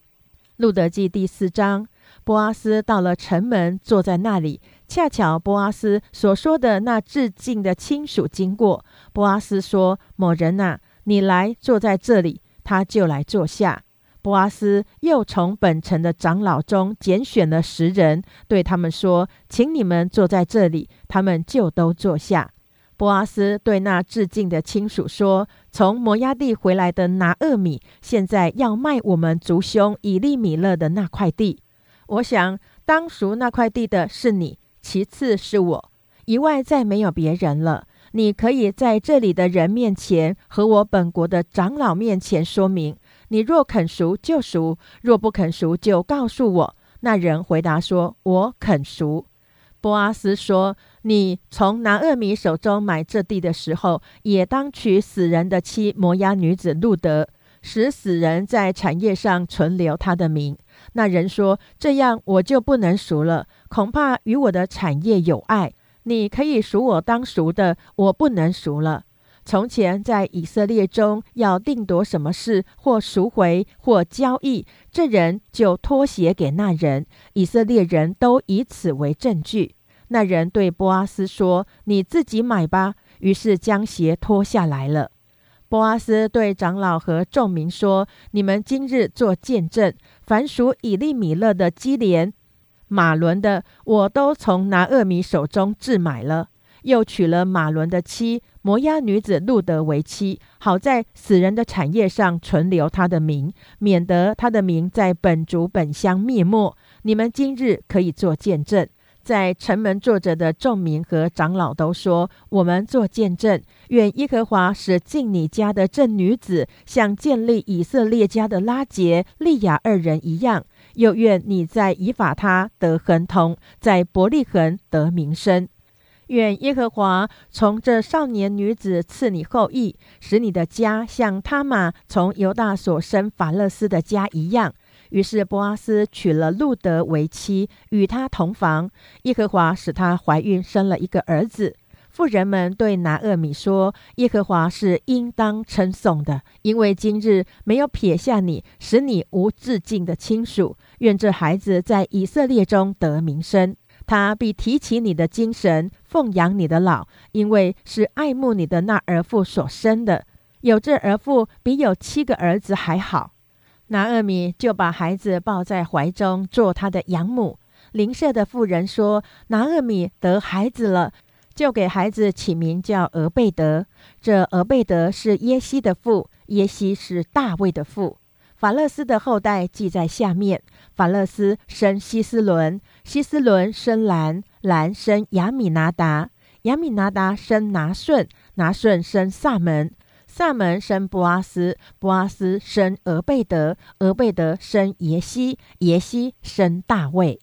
路德记第四章，波阿斯到了城门，坐在那里。恰巧波阿斯所说的那致敬的亲属经过，波阿斯说：“某人呐，你来坐在这里。”他就来坐下。波阿斯又从本城的长老中拣选了十人，对他们说：“请你们坐在这里。”他们就都坐下。波阿斯对那致敬的亲属说：“从摩押地回来的拿厄米，现在要卖我们族兄以利米勒的那块地。我想当赎那块地的是你，其次是我，以外再没有别人了。你可以在这里的人面前和我本国的长老面前说明。你若肯赎就赎，若不肯赎就告诉我。”那人回答说：“我肯赎。”波阿斯说：“你从拿厄米手中买这地的时候，也当娶死人的妻摩押女子路德，使死人在产业上存留他的名。”那人说：“这样我就不能赎了，恐怕与我的产业有碍。你可以赎我当赎的，我不能赎了。从前在以色列中要定夺什么事，或赎回，或交易，这人就脱鞋给那人，以色列人都以此为证据。”那人对波阿斯说：“你自己买吧。”于是将鞋脱下来了。波阿斯对长老和众民说：“你们今日做见证，凡属以利米勒的基连、马伦的，我都从拿厄米手中置买了，又娶了马伦的妻摩押女子路德为妻，好在死人的产业上存留他的名，免得他的名在本族本乡灭没。你们今日可以做见证。”在城门坐着的众民和长老都说：“我们做见证，愿耶和华使进你家的这女子，像建立以色列家的拉杰、利亚二人一样；又愿你在以法他得亨通，在伯利恒得名声。愿耶和华从这少年女子赐你后裔，使你的家像他玛从犹大所生法勒斯的家一样。”于是波阿斯娶了路德为妻，与他同房。耶和华使她怀孕，生了一个儿子。妇人们对拿厄米说：“耶和华是应当称颂的，因为今日没有撇下你，使你无致敬的亲属。愿这孩子在以色列中得名声，他必提起你的精神，奉养你的老，因为是爱慕你的那儿妇所生的。有这儿妇，比有七个儿子还好。”拿厄米就把孩子抱在怀中，做他的养母。邻舍的妇人说：“拿厄米得孩子了，就给孩子起名叫俄贝德。这俄贝德是耶西的父，耶西是大卫的父。法勒斯的后代记在下面：法勒斯生希斯伦，希斯伦生兰，兰生亚米拿达，亚米拿达生拿顺，拿顺生萨门。”萨门生波阿斯，波阿斯生俄贝德，俄贝德生耶西，耶西生大卫。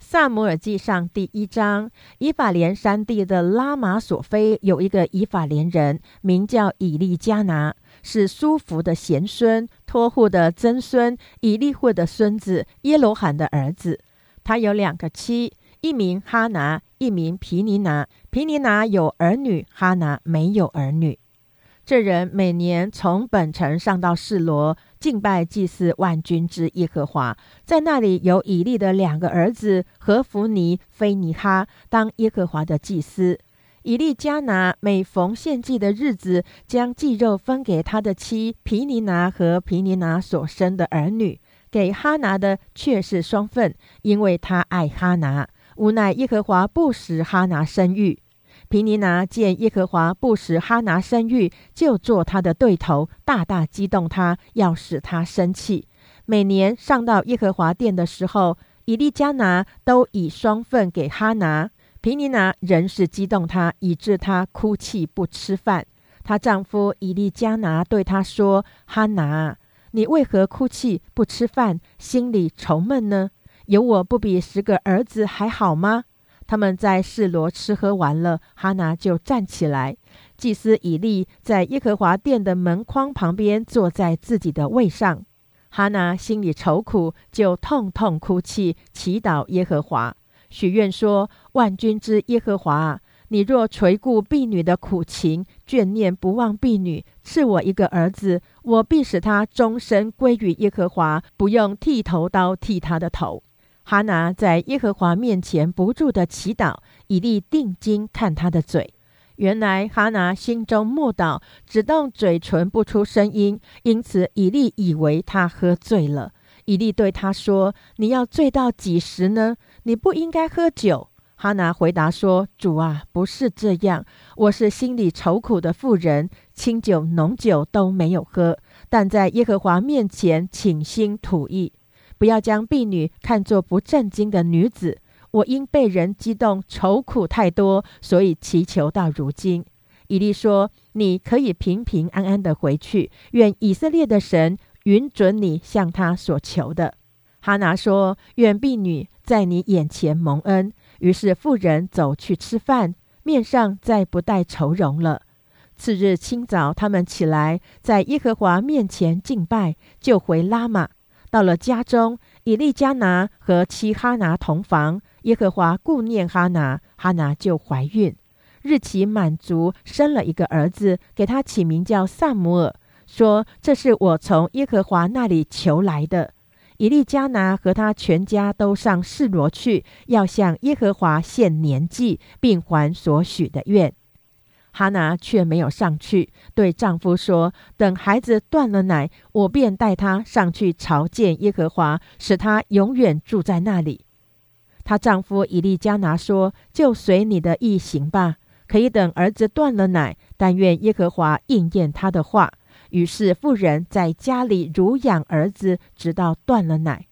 萨姆尔记上第一章，以法莲山地的拉玛索菲有一个以法莲人，名叫以利加拿，是苏福的贤孙，托户的曾孙，以利户的孙子，耶罗罕的儿子。他有两个妻，一名哈拿，一名皮尼拿。皮尼拿有儿女，哈拿没有儿女。这人每年从本城上到示罗。敬拜祭祀万军之耶和华，在那里有以利的两个儿子何弗尼、菲尼哈当耶和华的祭司。以利加拿每逢献祭的日子，将祭肉分给他的妻皮尼拿和皮尼拿所生的儿女，给哈拿的却是双份，因为他爱哈拿。无奈耶和华不使哈拿生育。皮尼拿见耶和华不使哈拿生育，就做他的对头，大大激动他，要使他生气。每年上到耶和华殿的时候，以利加拿都以双份给哈拿。皮尼拿仍是激动她，以致她哭泣不吃饭。她丈夫以利加拿对她说：“哈拿，你为何哭泣不吃饭，心里愁闷呢？有我不比十个儿子还好吗？”他们在示罗吃喝完了，哈拿就站起来。祭司以利在耶和华殿的门框旁边坐在自己的位上。哈拿心里愁苦，就痛痛哭泣，祈祷耶和华，许愿说：“万军之耶和华，你若垂顾婢女的苦情，眷念不忘婢女，赐我一个儿子，我必使他终身归于耶和华，不用剃头刀剃他的头。”哈拿在耶和华面前不住的祈祷，以利定睛看他的嘴。原来哈拿心中默祷，只动嘴唇不出声音，因此以利以为他喝醉了。以利对他说：“你要醉到几时呢？你不应该喝酒。”哈拿回答说：“主啊，不是这样，我是心里愁苦的妇人，清酒浓酒都没有喝，但在耶和华面前倾心吐意。”不要将婢女看作不正经的女子。我因被人激动，愁苦太多，所以祈求到如今。以利说：“你可以平平安安的回去。愿以色列的神允准你向他所求的。”哈拿说：“愿婢女在你眼前蒙恩。”于是妇人走去吃饭，面上再不带愁容了。次日清早，他们起来，在耶和华面前敬拜，就回拉玛。到了家中，以利加拿和妻哈拿同房。耶和华顾念哈拿，哈拿就怀孕，日期满足，生了一个儿子，给他起名叫萨姆尔，说：“这是我从耶和华那里求来的。”以利加拿和他全家都上示罗去，要向耶和华献年祭，并还所许的愿。哈拿却没有上去，对丈夫说：“等孩子断了奶，我便带他上去朝见耶和华，使他永远住在那里。”她丈夫以利加拿说：“就随你的意行吧，可以等儿子断了奶，但愿耶和华应验他的话。”于是妇人在家里乳养儿子，直到断了奶。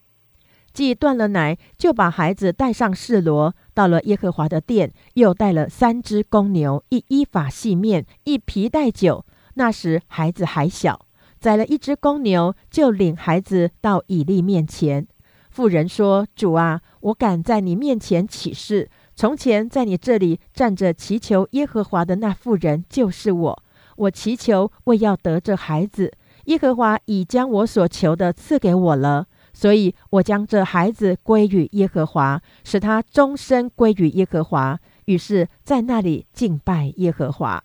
既断了奶，就把孩子带上示罗。到了耶和华的殿，又带了三只公牛，一依法细面，一皮带酒。那时孩子还小，宰了一只公牛，就领孩子到以利面前。妇人说：“主啊，我敢在你面前起誓，从前在你这里站着祈求耶和华的那妇人就是我。我祈求为要得这孩子，耶和华已将我所求的赐给我了。”所以我将这孩子归于耶和华，使他终身归于耶和华。于是，在那里敬拜耶和华。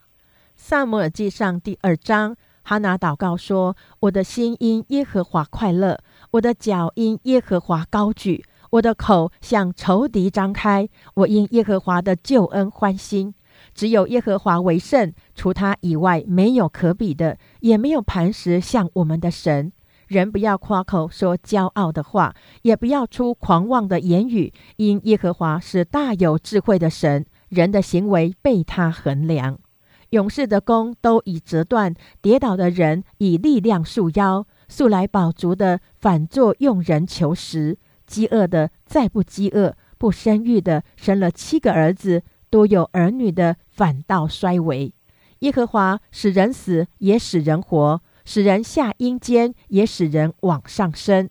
萨姆尔记上第二章，哈拿祷告说：“我的心因耶和华快乐，我的脚因耶和华高举，我的口向仇敌张开。我因耶和华的救恩欢心。只有耶和华为圣，除他以外没有可比的，也没有磐石像我们的神。”人不要夸口说骄傲的话，也不要出狂妄的言语，因耶和华是大有智慧的神，人的行为被他衡量。勇士的弓都已折断，跌倒的人以力量束腰，素来饱足的反作用人求食，饥饿的再不饥饿，不生育的生了七个儿子，多有儿女的反倒衰微。耶和华使人死，也使人活；使人下阴间，也使人往上升。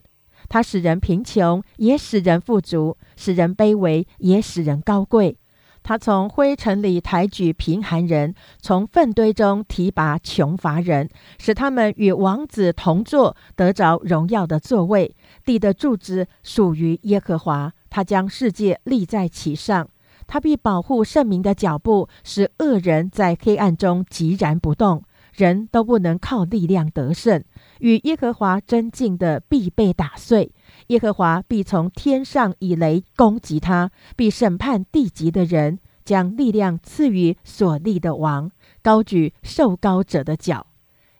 他使人贫穷，也使人富足；使人卑微，也使人高贵。他从灰尘里抬举贫寒人，从粪堆中提拔穷乏人，使他们与王子同坐，得着荣耀的座位。地的柱子属于耶和华，他将世界立在其上。他必保护圣民的脚步，使恶人在黑暗中寂然不动。人都不能靠力量得胜，与耶和华争竞的必被打碎。耶和华必从天上以雷攻击他，必审判地级的人，将力量赐予所立的王，高举受高者的脚。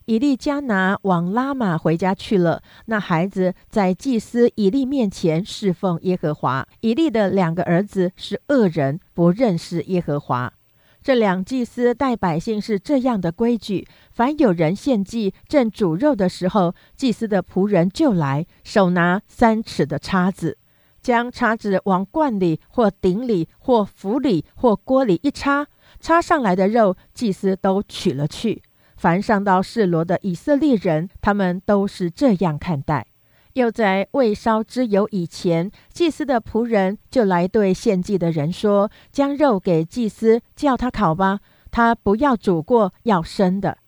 以利加拿往拉玛回家去了。那孩子在祭司以利面前侍奉耶和华。以利的两个儿子是恶人，不认识耶和华。这两祭司待百姓是这样的规矩：凡有人献祭正煮肉的时候，祭司的仆人就来，手拿三尺的叉子，将叉子往罐里或鼎里或釜里或锅里一插，插上来的肉，祭司都取了去。凡上到示罗的以色列人，他们都是这样看待。又在未烧之油以前，祭司的仆人就来对献祭的人说：“将肉给祭司，叫他烤吧。他不要煮过，要生的。”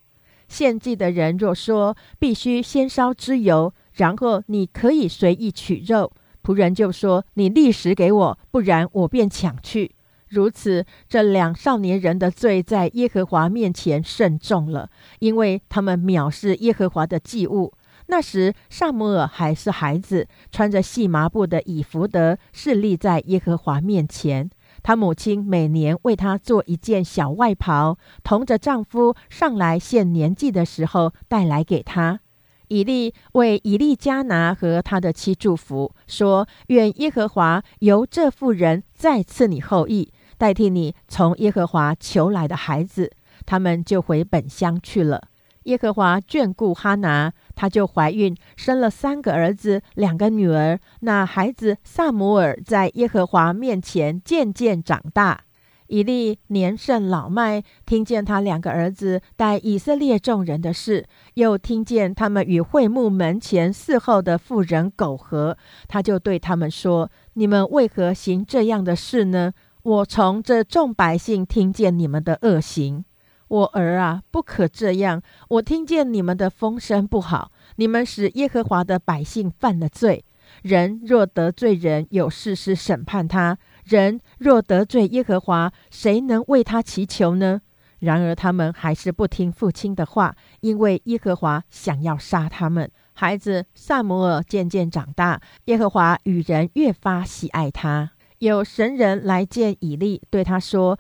献祭的人若说：“必须先烧之油，然后你可以随意取肉。”仆人就说：“你立时给我，不然我便抢去。”如此，这两少年人的罪在耶和华面前甚重了，因为他们藐视耶和华的祭物。那时，萨摩尔还是孩子，穿着细麻布的以弗德，侍立在耶和华面前。他母亲每年为他做一件小外袍，同着丈夫上来献年纪的时候带来给他。以利为以利加拿和他的妻祝福，说：“愿耶和华由这妇人再赐你后裔，代替你从耶和华求来的孩子。”他们就回本乡去了。耶和华眷顾哈拿，她就怀孕，生了三个儿子，两个女儿。那孩子萨姆尔在耶和华面前渐渐长大。以利年甚老迈，听见他两个儿子带以色列众人的事，又听见他们与会幕门前伺候的妇人苟合，他就对他们说：“你们为何行这样的事呢？我从这众百姓听见你们的恶行。”我儿啊，不可这样！我听见你们的风声不好，你们使耶和华的百姓犯了罪。人若得罪人，有事实审判他；人若得罪耶和华，谁能为他祈求呢？然而他们还是不听父亲的话，因为耶和华想要杀他们。孩子萨摩尔渐渐长大，耶和华与人越发喜爱他。有神人来见以利，对他说：“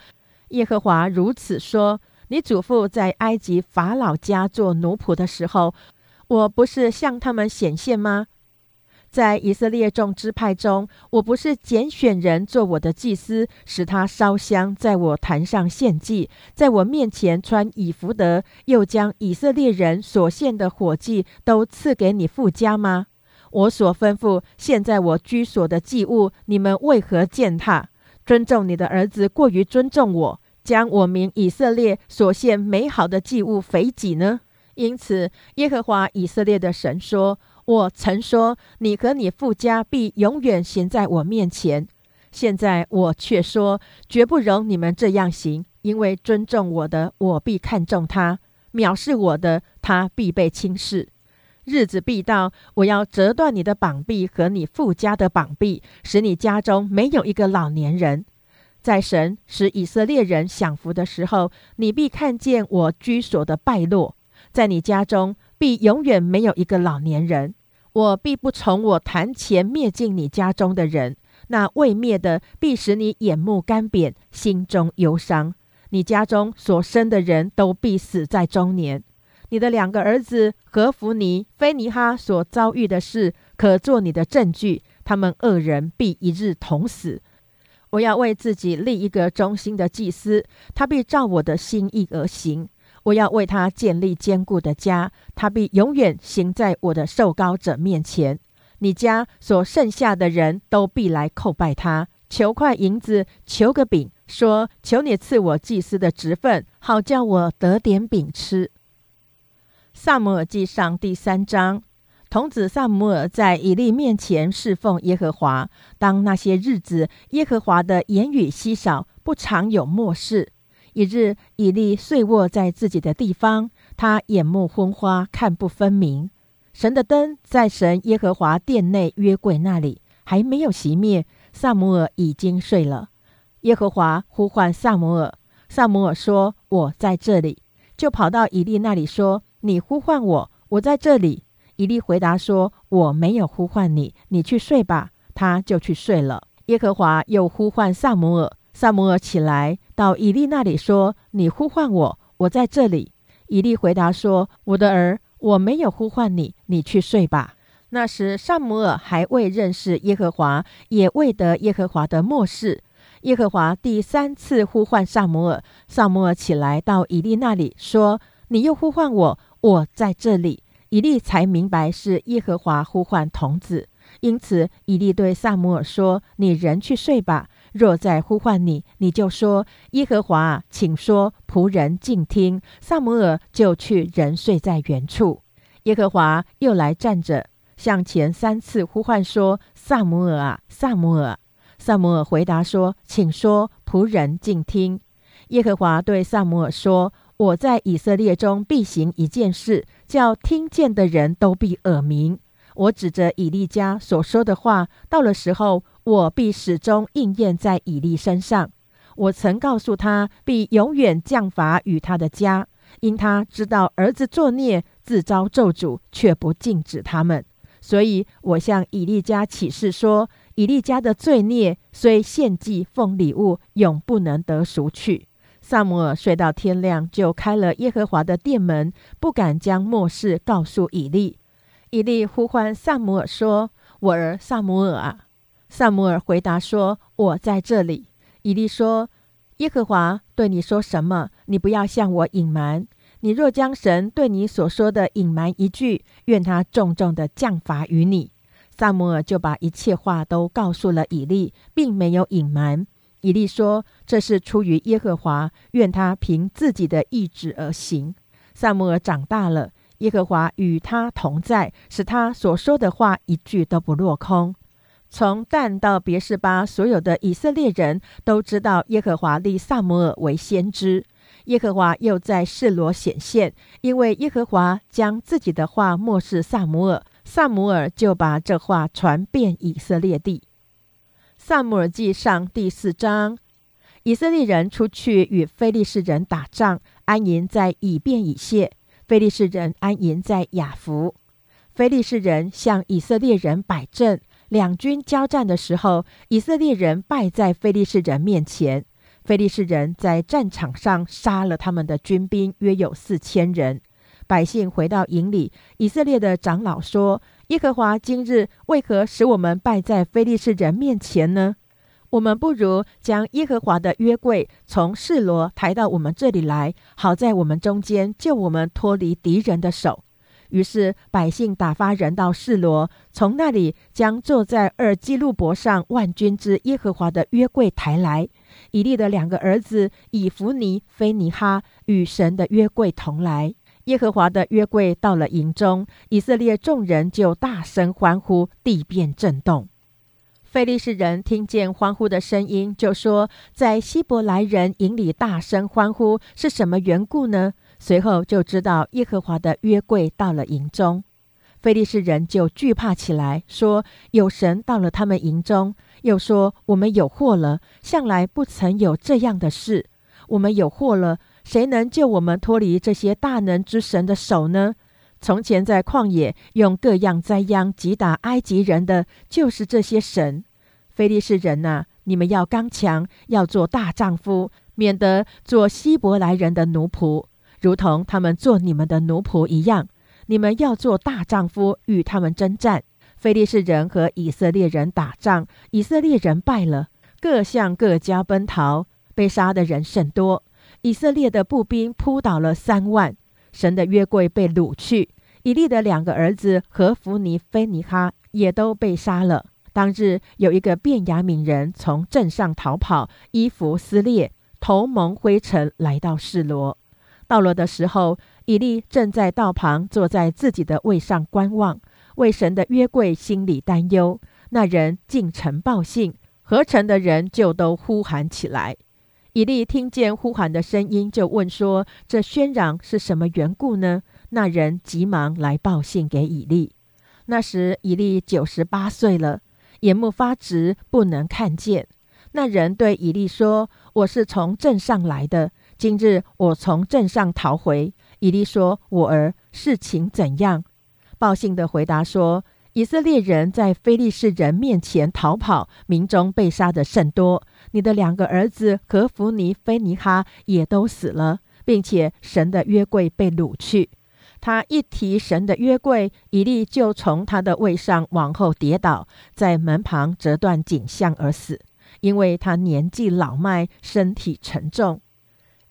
耶和华如此说。”你祖父在埃及法老家做奴仆的时候，我不是向他们显现吗？在以色列众支派中，我不是拣选人做我的祭司，使他烧香在我坛上献祭，在我面前穿以弗得，又将以色列人所献的火祭都赐给你父家吗？我所吩咐现在我居所的祭物，你们为何践踏？尊重你的儿子过于尊重我。将我名以色列所献美好的祭物肥己呢？因此，耶和华以色列的神说：“我曾说，你和你父家必永远行在我面前。现在我却说，绝不容你们这样行，因为尊重我的，我必看重他；藐视我的，他必被轻视。日子必到，我要折断你的膀臂和你父家的膀臂，使你家中没有一个老年人。”在神使以色列人享福的时候，你必看见我居所的败落；在你家中必永远没有一个老年人。我必不从我坛前灭尽你家中的人，那未灭的必使你眼目干瘪，心中忧伤。你家中所生的人都必死在中年。你的两个儿子何弗尼、菲尼哈所遭遇的事，可做你的证据。他们二人必一日同死。我要为自己立一个忠心的祭司，他必照我的心意而行。我要为他建立坚固的家，他必永远行在我的受膏者面前。你家所剩下的人都必来叩拜他，求块银子，求个饼，说：“求你赐我祭司的职分，好叫我得点饼吃。”萨姆尔记上第三章，童子萨姆尔在以利面前侍奉耶和华。当那些日子，耶和华的言语稀少，不常有漠视。一日，以利睡卧在自己的地方，他眼目昏花，看不分明。神的灯在神耶和华殿内约柜那里还没有熄灭，萨姆尔已经睡了。耶和华呼唤萨姆尔，萨姆尔说：“我在这里。”就跑到以利那里说。你呼唤我，我在这里。以利回答说：“我没有呼唤你，你去睡吧。”他就去睡了。耶和华又呼唤萨姆尔，萨姆尔起来到以利那里说：“你呼唤我，我在这里。”以利回答说：“我的儿，我没有呼唤你，你去睡吧。”那时萨姆尔还未认识耶和华，也未得耶和华的默示。耶和华第三次呼唤萨姆尔，萨姆尔起来到以利那里说：“你又呼唤我。”我在这里，以利才明白是耶和华呼唤童子，因此以利对萨姆尔说：“你人去睡吧。若再呼唤你，你就说：耶和华，请说，仆人静听。”萨姆尔就去，人睡在原处。耶和华又来站着，向前三次呼唤说：“萨姆尔啊，萨姆尔！”萨姆尔回答说：“请说，仆人静听。”耶和华对萨姆尔说。我在以色列中必行一件事，叫听见的人都必耳鸣。我指着以利家所说的话，到了时候，我必始终应验在以利身上。我曾告诉他，必永远降罚与他的家，因他知道儿子作孽，自招咒诅，却不禁止他们。所以我向以利家起誓说，以利家的罪孽虽献祭奉礼物，永不能得赎去。萨姆尔睡到天亮，就开了耶和华的殿门，不敢将末事告诉以利。以利呼唤萨姆尔说：“我儿萨姆尔啊！”萨姆尔回答说：“我在这里。”以利说：“耶和华对你说什么？你不要向我隐瞒。你若将神对你所说的隐瞒一句，愿他重重的降罚于你。”萨姆尔就把一切话都告诉了以利，并没有隐瞒。以利说：“这是出于耶和华，愿他凭自己的意志而行。”萨姆尔长大了，耶和华与他同在，使他所说的话一句都不落空。从但到别是巴，所有的以色列人都知道耶和华立萨姆尔为先知。耶和华又在示罗显现，因为耶和华将自己的话漠视萨姆尔，萨姆尔就把这话传遍以色列地。萨姆尔记上第四章，以色列人出去与非利士人打仗，安营在以便以谢；非利士人安营在雅弗。非利士人向以色列人摆阵，两军交战的时候，以色列人败在非利士人面前。非利士人在战场上杀了他们的军兵，约有四千人。百姓回到营里，以色列的长老说。耶和华今日为何使我们败在非利士人面前呢？我们不如将耶和华的约柜从示罗抬到我们这里来，好在我们中间救我们脱离敌人的手。于是百姓打发人到示罗，从那里将坐在二基路伯上万军之耶和华的约柜抬来。以利的两个儿子以弗尼、菲尼哈与神的约柜同来。耶和华的约柜到了营中，以色列众人就大声欢呼，地变震动。非利士人听见欢呼的声音，就说：“在希伯来人营里大声欢呼是什么缘故呢？”随后就知道耶和华的约柜到了营中，非利士人就惧怕起来，说：“有神到了他们营中。”又说：“我们有祸了，向来不曾有这样的事，我们有祸了。”谁能救我们脱离这些大能之神的手呢？从前在旷野用各样灾殃击打埃及人的，就是这些神。非利士人呐，你们要刚强，要做大丈夫，免得做希伯来人的奴仆，如同他们做你们的奴仆一样。你们要做大丈夫，与他们征战。非利士人和以色列人打仗，以色列人败了，各向各家奔逃，被杀的人甚多。以色列的步兵扑倒了三万，神的约柜被掳去。以利的两个儿子和弗尼、菲尼哈也都被杀了。当日有一个便雅悯人从镇上逃跑，衣服撕裂，头蒙灰尘，来到示罗。到了的时候，以利正在道旁坐在自己的位上观望，为神的约柜心里担忧。那人进城报信，合城的人就都呼喊起来。以利听见呼喊的声音，就问说：“这喧嚷是什么缘故呢？”那人急忙来报信给以利。那时以利九十八岁了，眼目发直，不能看见。那人对以利说：“我是从镇上来的，今日我从镇上逃回。”以利说：“我儿，事情怎样？”报信的回答说。以色列人在非利士人面前逃跑，民中被杀的甚多。你的两个儿子和弗尼、菲尼哈也都死了，并且神的约柜被掳去。他一提神的约柜，以利就从他的位上往后跌倒，在门旁折断颈项而死，因为他年纪老迈，身体沉重。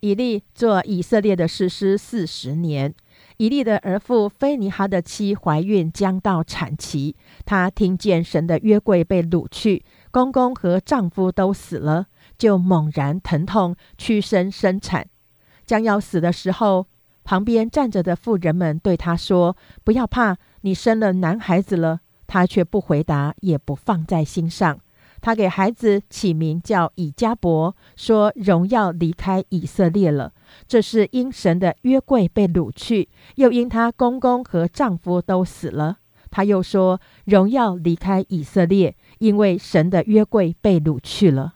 以利做以色列的士师四十年。以利的儿妇菲尼哈的妻怀孕，将到产期。她听见神的约柜被掳去，公公和丈夫都死了，就猛然疼痛，屈身生产。将要死的时候，旁边站着的妇人们对她说：“不要怕，你生了男孩子了。”她却不回答，也不放在心上。他给孩子起名叫以加伯，说荣耀离开以色列了。这是因神的约柜被掳去，又因她公公和丈夫都死了。他又说荣耀离开以色列，因为神的约柜被掳去了。